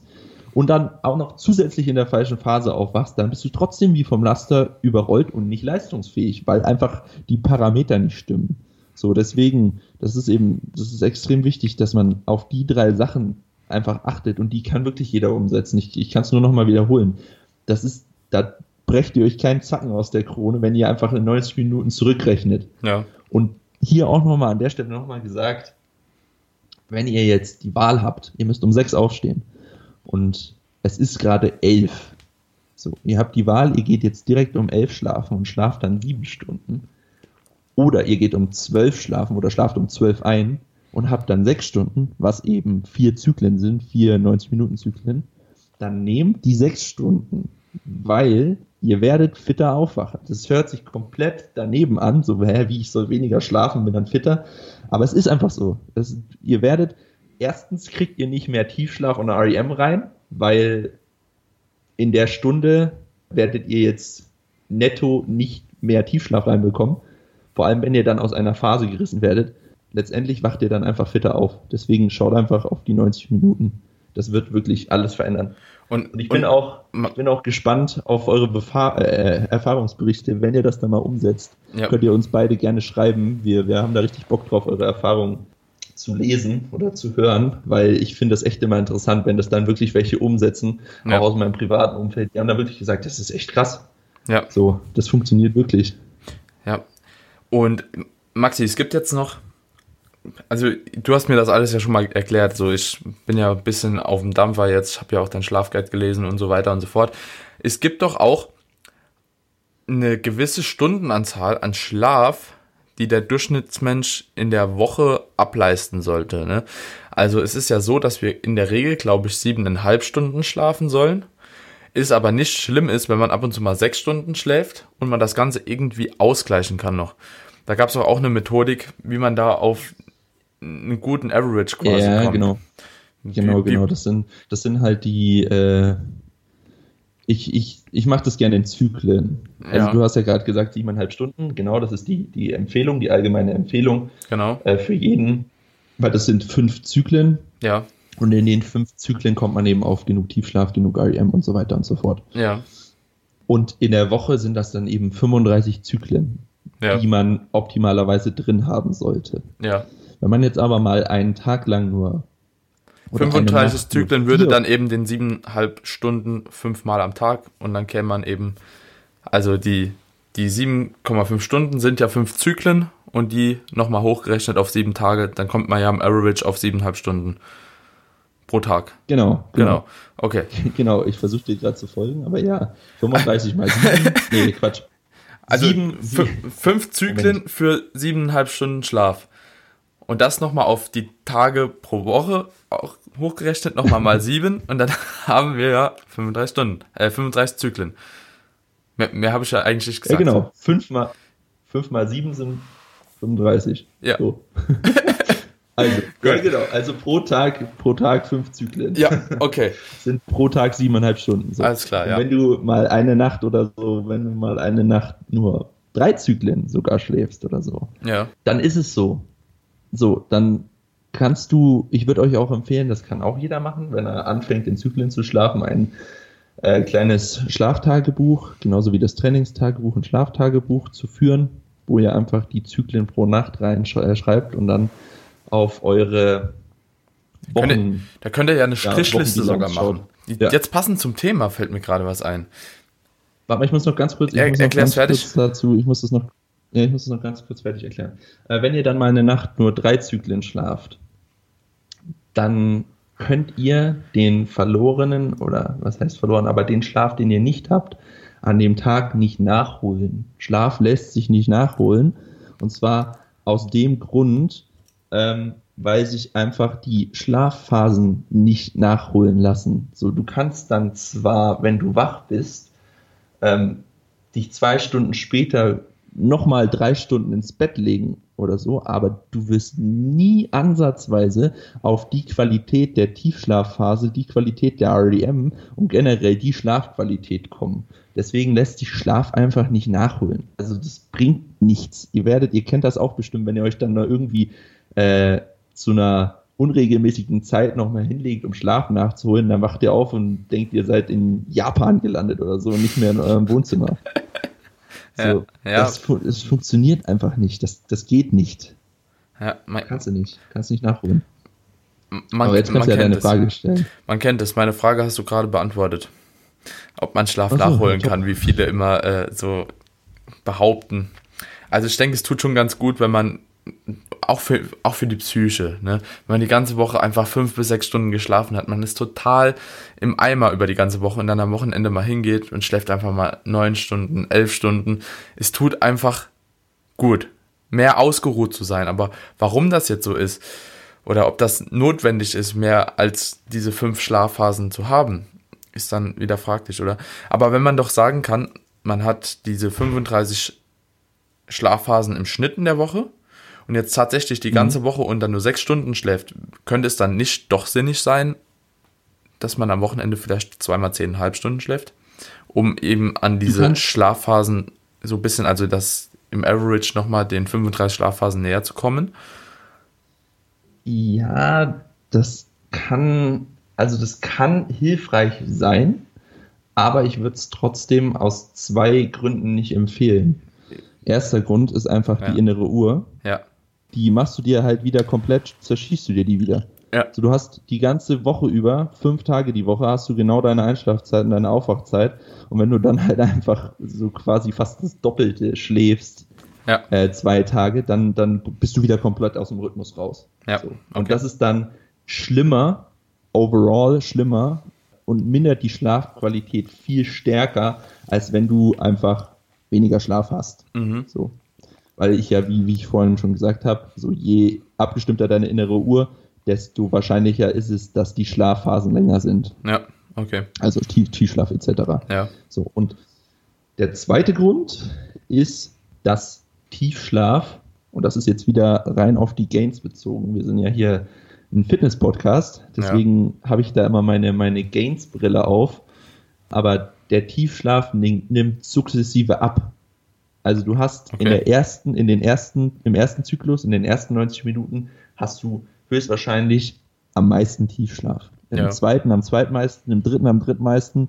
und dann auch noch zusätzlich in der falschen Phase aufwachst, dann bist du trotzdem wie vom Laster überrollt und nicht leistungsfähig, weil einfach die Parameter nicht stimmen. So, deswegen, das ist eben, das ist extrem wichtig, dass man auf die drei Sachen einfach achtet und die kann wirklich jeder umsetzen. Ich, ich kann es nur nochmal wiederholen. Das ist, da brecht ihr euch keinen Zacken aus der Krone, wenn ihr einfach in 90 Minuten zurückrechnet. ja, Und hier auch nochmal an der Stelle nochmal gesagt, wenn ihr jetzt die Wahl habt, ihr müsst um sechs aufstehen und es ist gerade elf. So, ihr habt die Wahl, ihr geht jetzt direkt um elf schlafen und schlaft dann sieben Stunden. Oder ihr geht um zwölf schlafen oder schlaft um zwölf ein und habt dann sechs Stunden, was eben vier Zyklen sind, vier 90-Minuten-Zyklen. Dann nehmt die sechs Stunden, weil ihr werdet fitter aufwachen. Das hört sich komplett daneben an, so hä, wie ich soll weniger schlafen, bin dann fitter. Aber es ist einfach so. Das, ihr werdet, erstens kriegt ihr nicht mehr Tiefschlaf und REM rein, weil in der Stunde werdet ihr jetzt netto nicht mehr Tiefschlaf reinbekommen. Vor allem, wenn ihr dann aus einer Phase gerissen werdet. Letztendlich wacht ihr dann einfach fitter auf. Deswegen schaut einfach auf die 90 Minuten. Das wird wirklich alles verändern. Und, Und ich bin, auch, ich bin auch gespannt auf eure Befahr äh, Erfahrungsberichte. Wenn ihr das dann mal umsetzt, Ja. könnt ihr uns beide gerne schreiben. Wir, wir haben da richtig Bock drauf, eure Erfahrungen zu lesen oder zu hören, weil ich finde das echt immer interessant, wenn das dann wirklich welche umsetzen, Ja. auch aus meinem privaten Umfeld. Die haben da wirklich gesagt, das ist echt krass. ja. So, das funktioniert wirklich. Ja. Und Maxi, es gibt jetzt noch, also du hast mir das alles ja schon mal erklärt, so ich bin ja ein bisschen auf dem Dampfer jetzt, habe ja auch dein Schlafguide gelesen und so weiter und so fort. Es gibt doch auch eine gewisse Stundenanzahl an Schlaf, die der Durchschnittsmensch in der Woche ableisten sollte. Ne? Also es ist ja so, dass wir in der Regel, glaube ich, siebeneinhalb Stunden schlafen sollen. Ist aber nicht schlimm ist, wenn man ab und zu mal sechs Stunden schläft und man das Ganze irgendwie ausgleichen kann noch. Da gab es auch eine Methodik, wie man da auf einen guten Average quasi ja, kommt. genau. Genau, Wie- wie- genau. Das sind, das sind halt die. Äh, ich ich, ich mache das gerne in Zyklen. Also Ja. du hast ja gerade gesagt siebeneinhalb Stunden. Genau, das ist die die Empfehlung, die allgemeine Empfehlung Genau, äh, für jeden, weil das sind fünf Zyklen ja, und in den fünf Zyklen kommt man eben auf genug Tiefschlaf, genug REM und so weiter und so fort. ja, Und in der Woche sind das dann eben 35 Zyklen, ja, die man optimalerweise drin haben sollte. ja. Wenn man jetzt aber mal einen Tag lang nur 35 Nacht nur Zyklen würde dann eben den siebeneinhalb Stunden fünfmal am Tag und dann käme man eben, also die, die 7,5 Stunden sind ja fünf Zyklen und die nochmal hochgerechnet auf sieben Tage, dann kommt man ja am Average auf siebeneinhalb Stunden pro Tag. Genau, Genau. Okay. Genau, ich versuche dir gerade zu folgen, aber ja, 35 mal 7. nee, Quatsch. Also Sieben- fü- fünf Zyklen für siebeneinhalb Stunden Schlaf. Und das nochmal auf die Tage pro Woche auch hochgerechnet, nochmal mal sieben und dann haben wir ja 35 Stunden, äh, 35 Zyklen. Mehr, mehr habe ich ja eigentlich nicht Ja, gesagt. genau. 5 mal, 5 mal 7 sind 35. Ja. So. also, ja, genau. Also pro Tag, pro Tag 5 Zyklen. Ja, okay. Sind pro Tag 7,5 Stunden. So. Alles klar, Und ja. Wenn du mal eine Nacht oder so, wenn du mal eine Nacht nur drei Zyklen sogar schläfst oder so, Ja, dann ist es so. So, dann kannst du, ich würde euch auch empfehlen, das kann auch jeder machen, wenn er anfängt in Zyklen zu schlafen, ein äh, kleines Schlaftagebuch, genauso wie das Trainingstagebuch, ein Schlaftagebuch zu führen, wo ihr einfach die Zyklen pro Nacht reinschreibt und dann auf eure Könnt ihr- Wochen, da könnt ihr ja eine Strichliste sogar Wochenbilanz machen. Ja. Jetzt passend zum Thema fällt mir gerade was ein. Warte mal, ich muss noch ganz kurz, ich Er- muss noch ganz fertig. kurz dazu, ich muss das noch Ja, ich muss es noch ganz kurz fertig erklären. Äh, wenn ihr dann mal eine Nacht nur drei Zyklen schlaft, dann könnt ihr den verlorenen, oder was heißt verloren, aber den Schlaf, den ihr nicht habt, an dem Tag nicht nachholen. Schlaf lässt sich nicht nachholen. Und zwar aus dem Grund, ähm, weil sich einfach die Schlafphasen nicht nachholen lassen. So, du kannst dann zwar, wenn du wach bist, ähm, dich zwei Stunden später nochmal drei Stunden ins Bett legen oder so, aber du wirst nie ansatzweise auf die Qualität der Tiefschlafphase, die Qualität der REM und generell die Schlafqualität kommen. Deswegen lässt sich Schlaf einfach nicht nachholen. Also das bringt nichts. Ihr werdet, ihr kennt das auch bestimmt, wenn ihr euch dann da irgendwie äh, zu einer unregelmäßigen Zeit nochmal hinlegt, um Schlaf nachzuholen, dann wacht ihr auf und denkt, ihr seid in Japan gelandet oder so und nicht mehr in eurem Wohnzimmer. So, Ja. Das, das funktioniert einfach nicht. Das, das geht nicht. Ja, man, Kannst du nicht. Kannst nicht nachholen. man, Aber jetzt man kannst du ja kennt deine es. Frage stellen. Man kennt es. Meine Frage hast du gerade beantwortet. Ob man Schlaf so, nachholen top. kann, wie viele immer äh, so behaupten. Also ich denke, es tut schon ganz gut, wenn man auch für, auch für die Psyche, ne? Wenn man die ganze Woche einfach fünf bis sechs Stunden geschlafen hat, man ist total im Eimer über die ganze Woche und dann am Wochenende mal hingeht und schläft einfach mal neun Stunden, elf Stunden. Es tut einfach gut, mehr ausgeruht zu sein. Aber warum das jetzt so ist oder ob das notwendig ist, mehr als diese fünf Schlafphasen zu haben, ist dann wieder fraglich, oder? Aber wenn man doch sagen kann, man hat diese 35 Schlafphasen im Schnitt in der Woche und jetzt tatsächlich die ganze Woche und dann nur sechs Stunden schläft, könnte es dann nicht doch sinnig sein, dass man am Wochenende vielleicht zweimal zehneinhalb Stunden schläft, um eben an diese kannst- Schlafphasen so ein bisschen, also das im Average nochmal den 35 Schlafphasen näher zu kommen. Ja, das kann, also das kann hilfreich sein, aber ich würde es trotzdem aus zwei Gründen nicht empfehlen. Erster Grund ist einfach Ja. die innere Uhr. Ja, Die machst du dir halt wieder komplett, zerschießt du dir die wieder. ja, Also du hast die ganze Woche über, fünf Tage die Woche, hast du genau deine Einschlafzeit und deine Aufwachzeit. Und wenn du dann halt einfach so quasi fast das Doppelte schläfst, ja, äh, zwei Tage, dann, dann bist du wieder komplett aus dem Rhythmus raus. ja. So. Und Okay. das ist dann schlimmer, overall schlimmer und mindert die Schlafqualität viel stärker, als wenn du einfach weniger Schlaf hast. Mhm. So. Weil ich ja, wie, wie ich vorhin schon gesagt habe, so je abgestimmter deine innere Uhr, desto wahrscheinlicher ist es, dass die Schlafphasen länger sind. Ja, okay. Also Tief- Tiefschlaf etc. Ja, So, und der zweite Grund ist, dass Tiefschlaf, und das ist jetzt wieder rein auf die Gains bezogen, wir sind ja hier ein Fitness-Podcast, deswegen habe ich da immer meine, meine Gains-Brille auf, aber der Tiefschlaf nim- nimmt sukzessive ab. Also du hast in Okay. der ersten, in den ersten, im ersten Zyklus, in den ersten 90 Minuten hast du höchstwahrscheinlich am meisten Tiefschlaf. Im Ja. zweiten am zweitmeisten, im dritten am drittmeisten.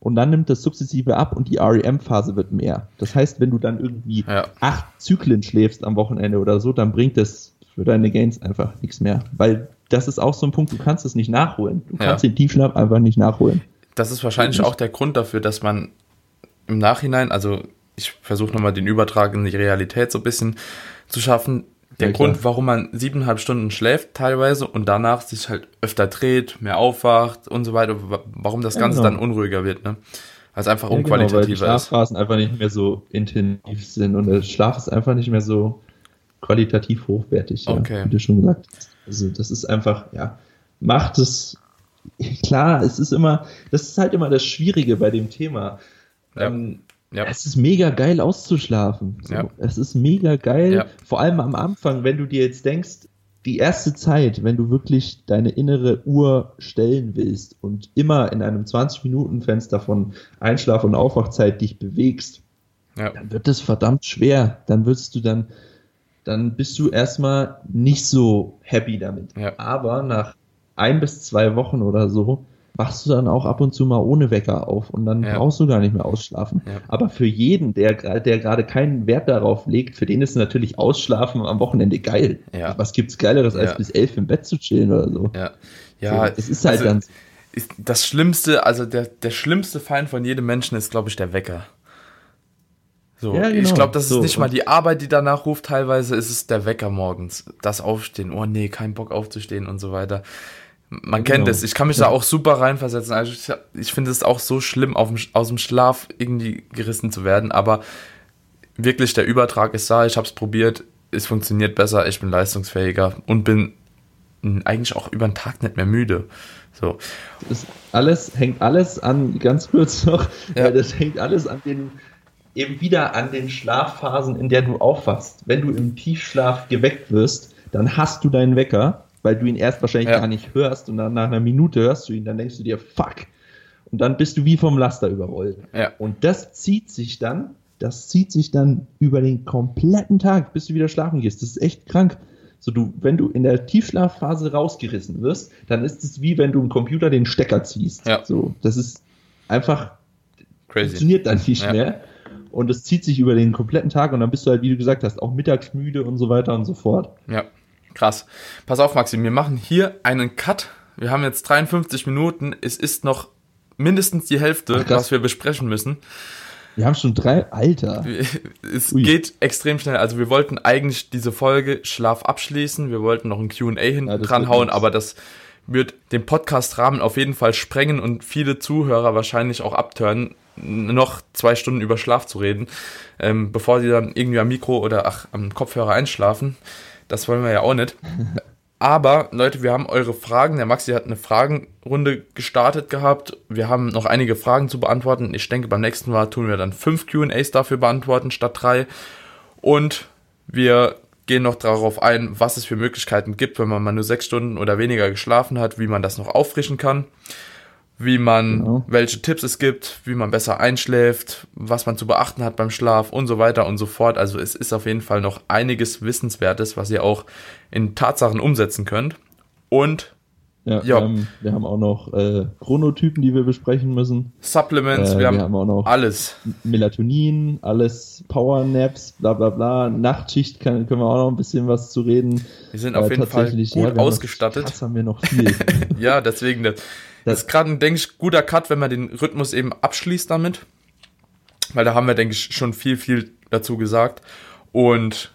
Und dann nimmt das sukzessive ab und die REM-Phase wird mehr. Das heißt, wenn du dann irgendwie Ja. acht Zyklen schläfst am Wochenende oder so, dann bringt das für deine Gains einfach nichts mehr. Weil das ist auch so ein Punkt, du kannst es nicht nachholen. Du Ja. kannst den Tiefschlaf einfach nicht nachholen. das ist wahrscheinlich Wirklich? auch der Grund dafür, dass man im Nachhinein, also ich versuche nochmal den Übertrag in die Realität so ein bisschen zu schaffen. Der Ja. Grund, warum man siebeneinhalb Stunden schläft teilweise und danach sich halt öfter dreht, mehr aufwacht und so weiter, wa- warum das Ja, Ganze genau. dann unruhiger wird, ne? Weil es einfach Ja, genau, weil die unqualitativer ist. Schlafphasen einfach nicht mehr so intensiv sind und der Schlaf ist einfach nicht mehr so qualitativ hochwertig, ja, Okay. wie du schon gesagt hast. Also das ist einfach, ja, macht es, klar, es ist immer, das ist halt immer das Schwierige bei dem Thema. Ja. Ähm, Ja. Es ist mega geil auszuschlafen. So. Ja. Es ist mega geil, Ja. vor allem am Anfang, wenn du dir jetzt denkst, die erste Zeit, wenn du wirklich deine innere Uhr stellen willst und immer in einem 20-Minuten-Fenster von Einschlaf- und Aufwachzeit dich bewegst, Ja. dann wird das verdammt schwer. Dann wirst du dann, dann bist du erstmal nicht so happy damit. Ja. Aber nach ein bis zwei Wochen oder so wachst du dann auch ab und zu mal ohne Wecker auf und dann Ja. brauchst du gar nicht mehr ausschlafen. Ja. Aber für jeden, der, der gerade keinen Wert darauf legt, für den ist natürlich Ausschlafen am Wochenende geil. Ja. Was gibt's Geileres, als bis elf im Bett zu chillen oder so? Ja. Ja, es ist halt also, dann ist das Schlimmste, also der, der schlimmste Feind von jedem Menschen ist, glaube ich, der Wecker. So, Ja, ich genau. glaube, das ist So, nicht mal die Arbeit, die danach ruft. Teilweise ist es der Wecker morgens. Das Aufstehen. Oh nee, kein Bock aufzustehen und so weiter. Man kennt Genau. es. Ich kann mich da auch super reinversetzen. Also ich, ich finde es auch so schlimm, dem, aus dem Schlaf irgendwie gerissen zu werden. Aber wirklich, der Übertrag ist da. Ich habe es probiert. Es funktioniert besser. Ich bin leistungsfähiger und bin eigentlich auch über den Tag nicht mehr müde. So. Das alles hängt alles an, ganz kurz noch, Ja. das hängt alles an den, eben wieder an den Schlafphasen, in der du aufwachst. Wenn du im Tiefschlaf geweckt wirst, dann hast du deinen Wecker, weil du ihn erst wahrscheinlich Ja. gar nicht hörst und dann nach einer Minute hörst du ihn, dann denkst du dir, fuck. Und dann bist du wie vom Laster überrollt. Ja. Und das zieht sich dann, das zieht sich dann über den kompletten Tag, bis du wieder schlafen gehst. Das ist echt krank. So du, wenn du in der Tiefschlafphase rausgerissen wirst, dann ist es wie wenn du im Computer den Stecker ziehst. Ja. So, das ist einfach Crazy. funktioniert dann nicht Ja. mehr. Und es zieht sich über den kompletten Tag und dann bist du halt, wie du gesagt hast, auch mittagsmüde und so weiter und so fort. Ja, krass. Pass auf, Maxim, wir machen hier einen Cut. Wir haben jetzt 53 Minuten. Es ist noch mindestens die Hälfte, Ach, was wir besprechen müssen. Wir haben schon drei, Alter. Es Ui. geht extrem schnell. Also wir wollten eigentlich diese Folge Schlaf abschließen. Wir wollten noch ein Q&A hinten Ja, das dran wird hauen, nix. aber das wird den Podcast-Rahmen auf jeden Fall sprengen und viele Zuhörer wahrscheinlich auch abtören, noch zwei Stunden über Schlaf zu reden, ähm, bevor die dann irgendwie am Mikro oder ach, am Kopfhörer einschlafen. Das wollen wir ja auch nicht. Aber Leute, wir haben eure Fragen. Der Maxi hat eine Fragenrunde gestartet gehabt. Wir haben noch einige Fragen zu beantworten. Ich denke, beim nächsten Mal tun wir dann fünf QAs dafür beantworten statt drei. Und wir gehen noch darauf ein, was es für Möglichkeiten gibt, wenn man mal nur sechs Stunden oder weniger geschlafen hat, wie man das noch auffrischen kann, wie man, Genau. welche Tipps es gibt, wie man besser einschläft, was man zu beachten hat beim Schlaf und so weiter und so fort. Also es ist auf jeden Fall noch einiges Wissenswertes, was ihr auch in Tatsachen umsetzen könnt. Und Ja. Wir, haben, wir haben auch noch äh, Chronotypen, die wir besprechen müssen. Supplements, Äh, wir, wir haben haben auch noch alles. Melatonin, alles Powernaps, bla bla bla. Nachtschicht kann, können wir auch noch ein bisschen was zu reden. Wir sind Äh, auf jeden Fall gut ja, haben noch- ausgestattet. Krass haben wir noch viel. Ja, deswegen, das, das ist gerade ein, denke ich, guter Cut, wenn man den Rhythmus eben abschließt damit. Weil da haben wir, denke ich, schon viel, viel dazu gesagt. Und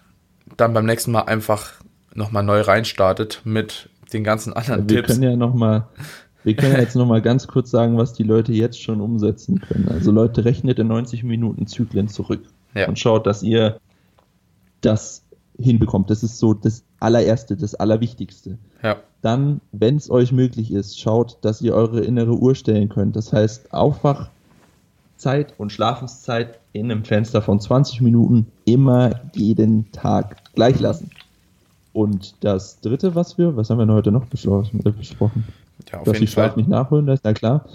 dann beim nächsten Mal einfach nochmal neu reinstartet mit den ganzen anderen wir Tipps. können ja noch mal, wir können ja jetzt noch mal ganz kurz sagen, was die Leute jetzt schon umsetzen können. Also Leute, rechnet in 90 Minuten Zyklen zurück Ja. und schaut, dass ihr das hinbekommt. Das ist so das allererste, das allerwichtigste. Ja, Dann, wenn es euch möglich ist, schaut, dass ihr eure innere Uhr stellen könnt. Das heißt, Aufwachzeit und Schlafenszeit in einem Fenster von 20 Minuten immer jeden Tag gleich lassen. Und das dritte, was wir, was haben wir heute noch äh, besprochen? ja auf dass jeden die Schlaf nicht nachholen, das ist ja klar.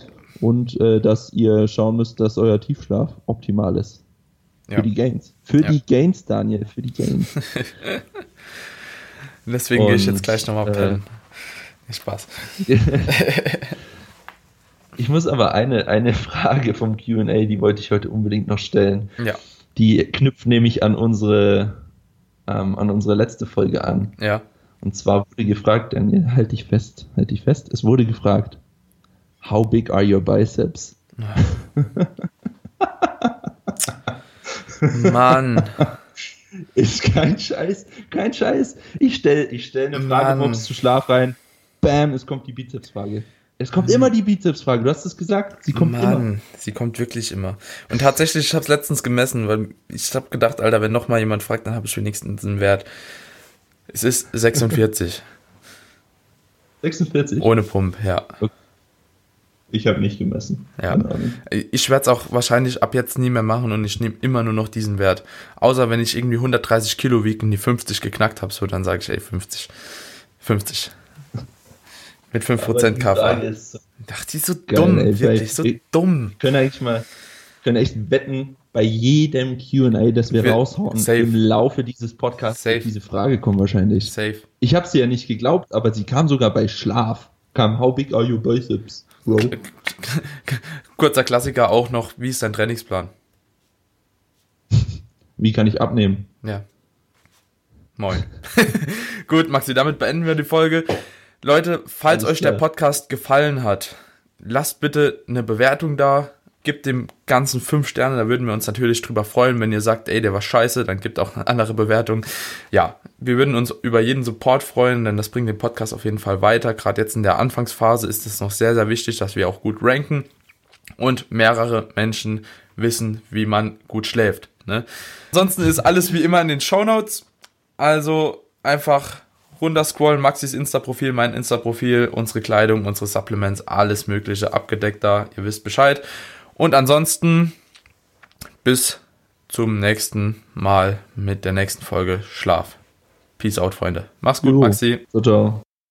Und äh, dass ihr schauen müsst, dass euer Tiefschlaf optimal ist. Für Ja. die Gains. Für Ja. die Gains, Daniel, für die Gains. Deswegen gehe ich jetzt gleich nochmal äh, pennen. Spaß. Ich muss aber eine, eine Frage vom QA, die wollte ich heute unbedingt noch stellen. Ja, Die knüpft nämlich an unsere, ähm, an unsere letzte Folge an. ja. Und zwar wurde gefragt, Daniel, halt dich fest, halt dich fest. Es wurde gefragt, how big are your biceps? Mann. Ist kein Scheiß, kein Scheiß. Ich stelle ich stell eine Frage Mann. morgens zu Schlaf rein. Bam, es kommt die Bizepsfrage. Es kommt immer die Bizepsfrage. Du hast es gesagt. Sie kommt immer. Mann, sie kommt wirklich immer. Und tatsächlich, ich habe es letztens gemessen, weil ich habe gedacht, Alter, wenn noch mal jemand fragt, dann habe ich wenigstens einen Wert. Es ist 46, 46. ohne Pump, ja. Ich habe nicht gemessen. Ja. Ich werde es auch wahrscheinlich ab jetzt nie mehr machen und ich nehme immer nur noch diesen Wert. Außer wenn ich irgendwie 130 Kilo wiege und die 50 geknackt habe, so dann sage ich, ey, 50. 50. Mit 5% Aber die Frage Kfz. ist, Ach, die ist so Geil, dumm, ey, wirklich so dumm. können eigentlich mal, können echt wetten, bei jedem Q&A, das wir, Wir- raushauen, safe. im Laufe dieses Podcasts Safe. diese Frage kommen wahrscheinlich. Safe. Ich habe sie ja nicht geglaubt, aber sie kam sogar bei Schlaf. Kam, how big are your biceps, bro? Kurzer Klassiker auch noch, wie ist dein Trainingsplan? Wie kann ich abnehmen? Ja. Moin. Gut, Maxi, damit beenden wir die Folge. Leute, falls Alles euch der klar. Podcast gefallen hat, lasst bitte eine Bewertung da Gebt dem Ganzen fünf Sterne, da würden wir uns natürlich drüber freuen. Wenn ihr sagt, ey, der war scheiße, dann gebt auch eine andere Bewertung. Ja, wir würden uns über jeden Support freuen, denn das bringt den Podcast auf jeden Fall weiter. Gerade jetzt in der Anfangsphase ist es noch sehr, sehr wichtig, dass wir auch gut ranken und mehrere Menschen wissen, wie man gut schläft. Ne? Ansonsten ist alles wie immer in den Show Notes. Also einfach runterscrollen, Maxis Insta-Profil, mein Insta-Profil, unsere Kleidung, unsere Supplements, alles Mögliche abgedeckt da. Ihr wisst Bescheid. Und ansonsten bis zum nächsten Mal mit der nächsten Folge Schlaf. Peace out, Freunde. Mach's gut. Maxi. Ciao, ciao.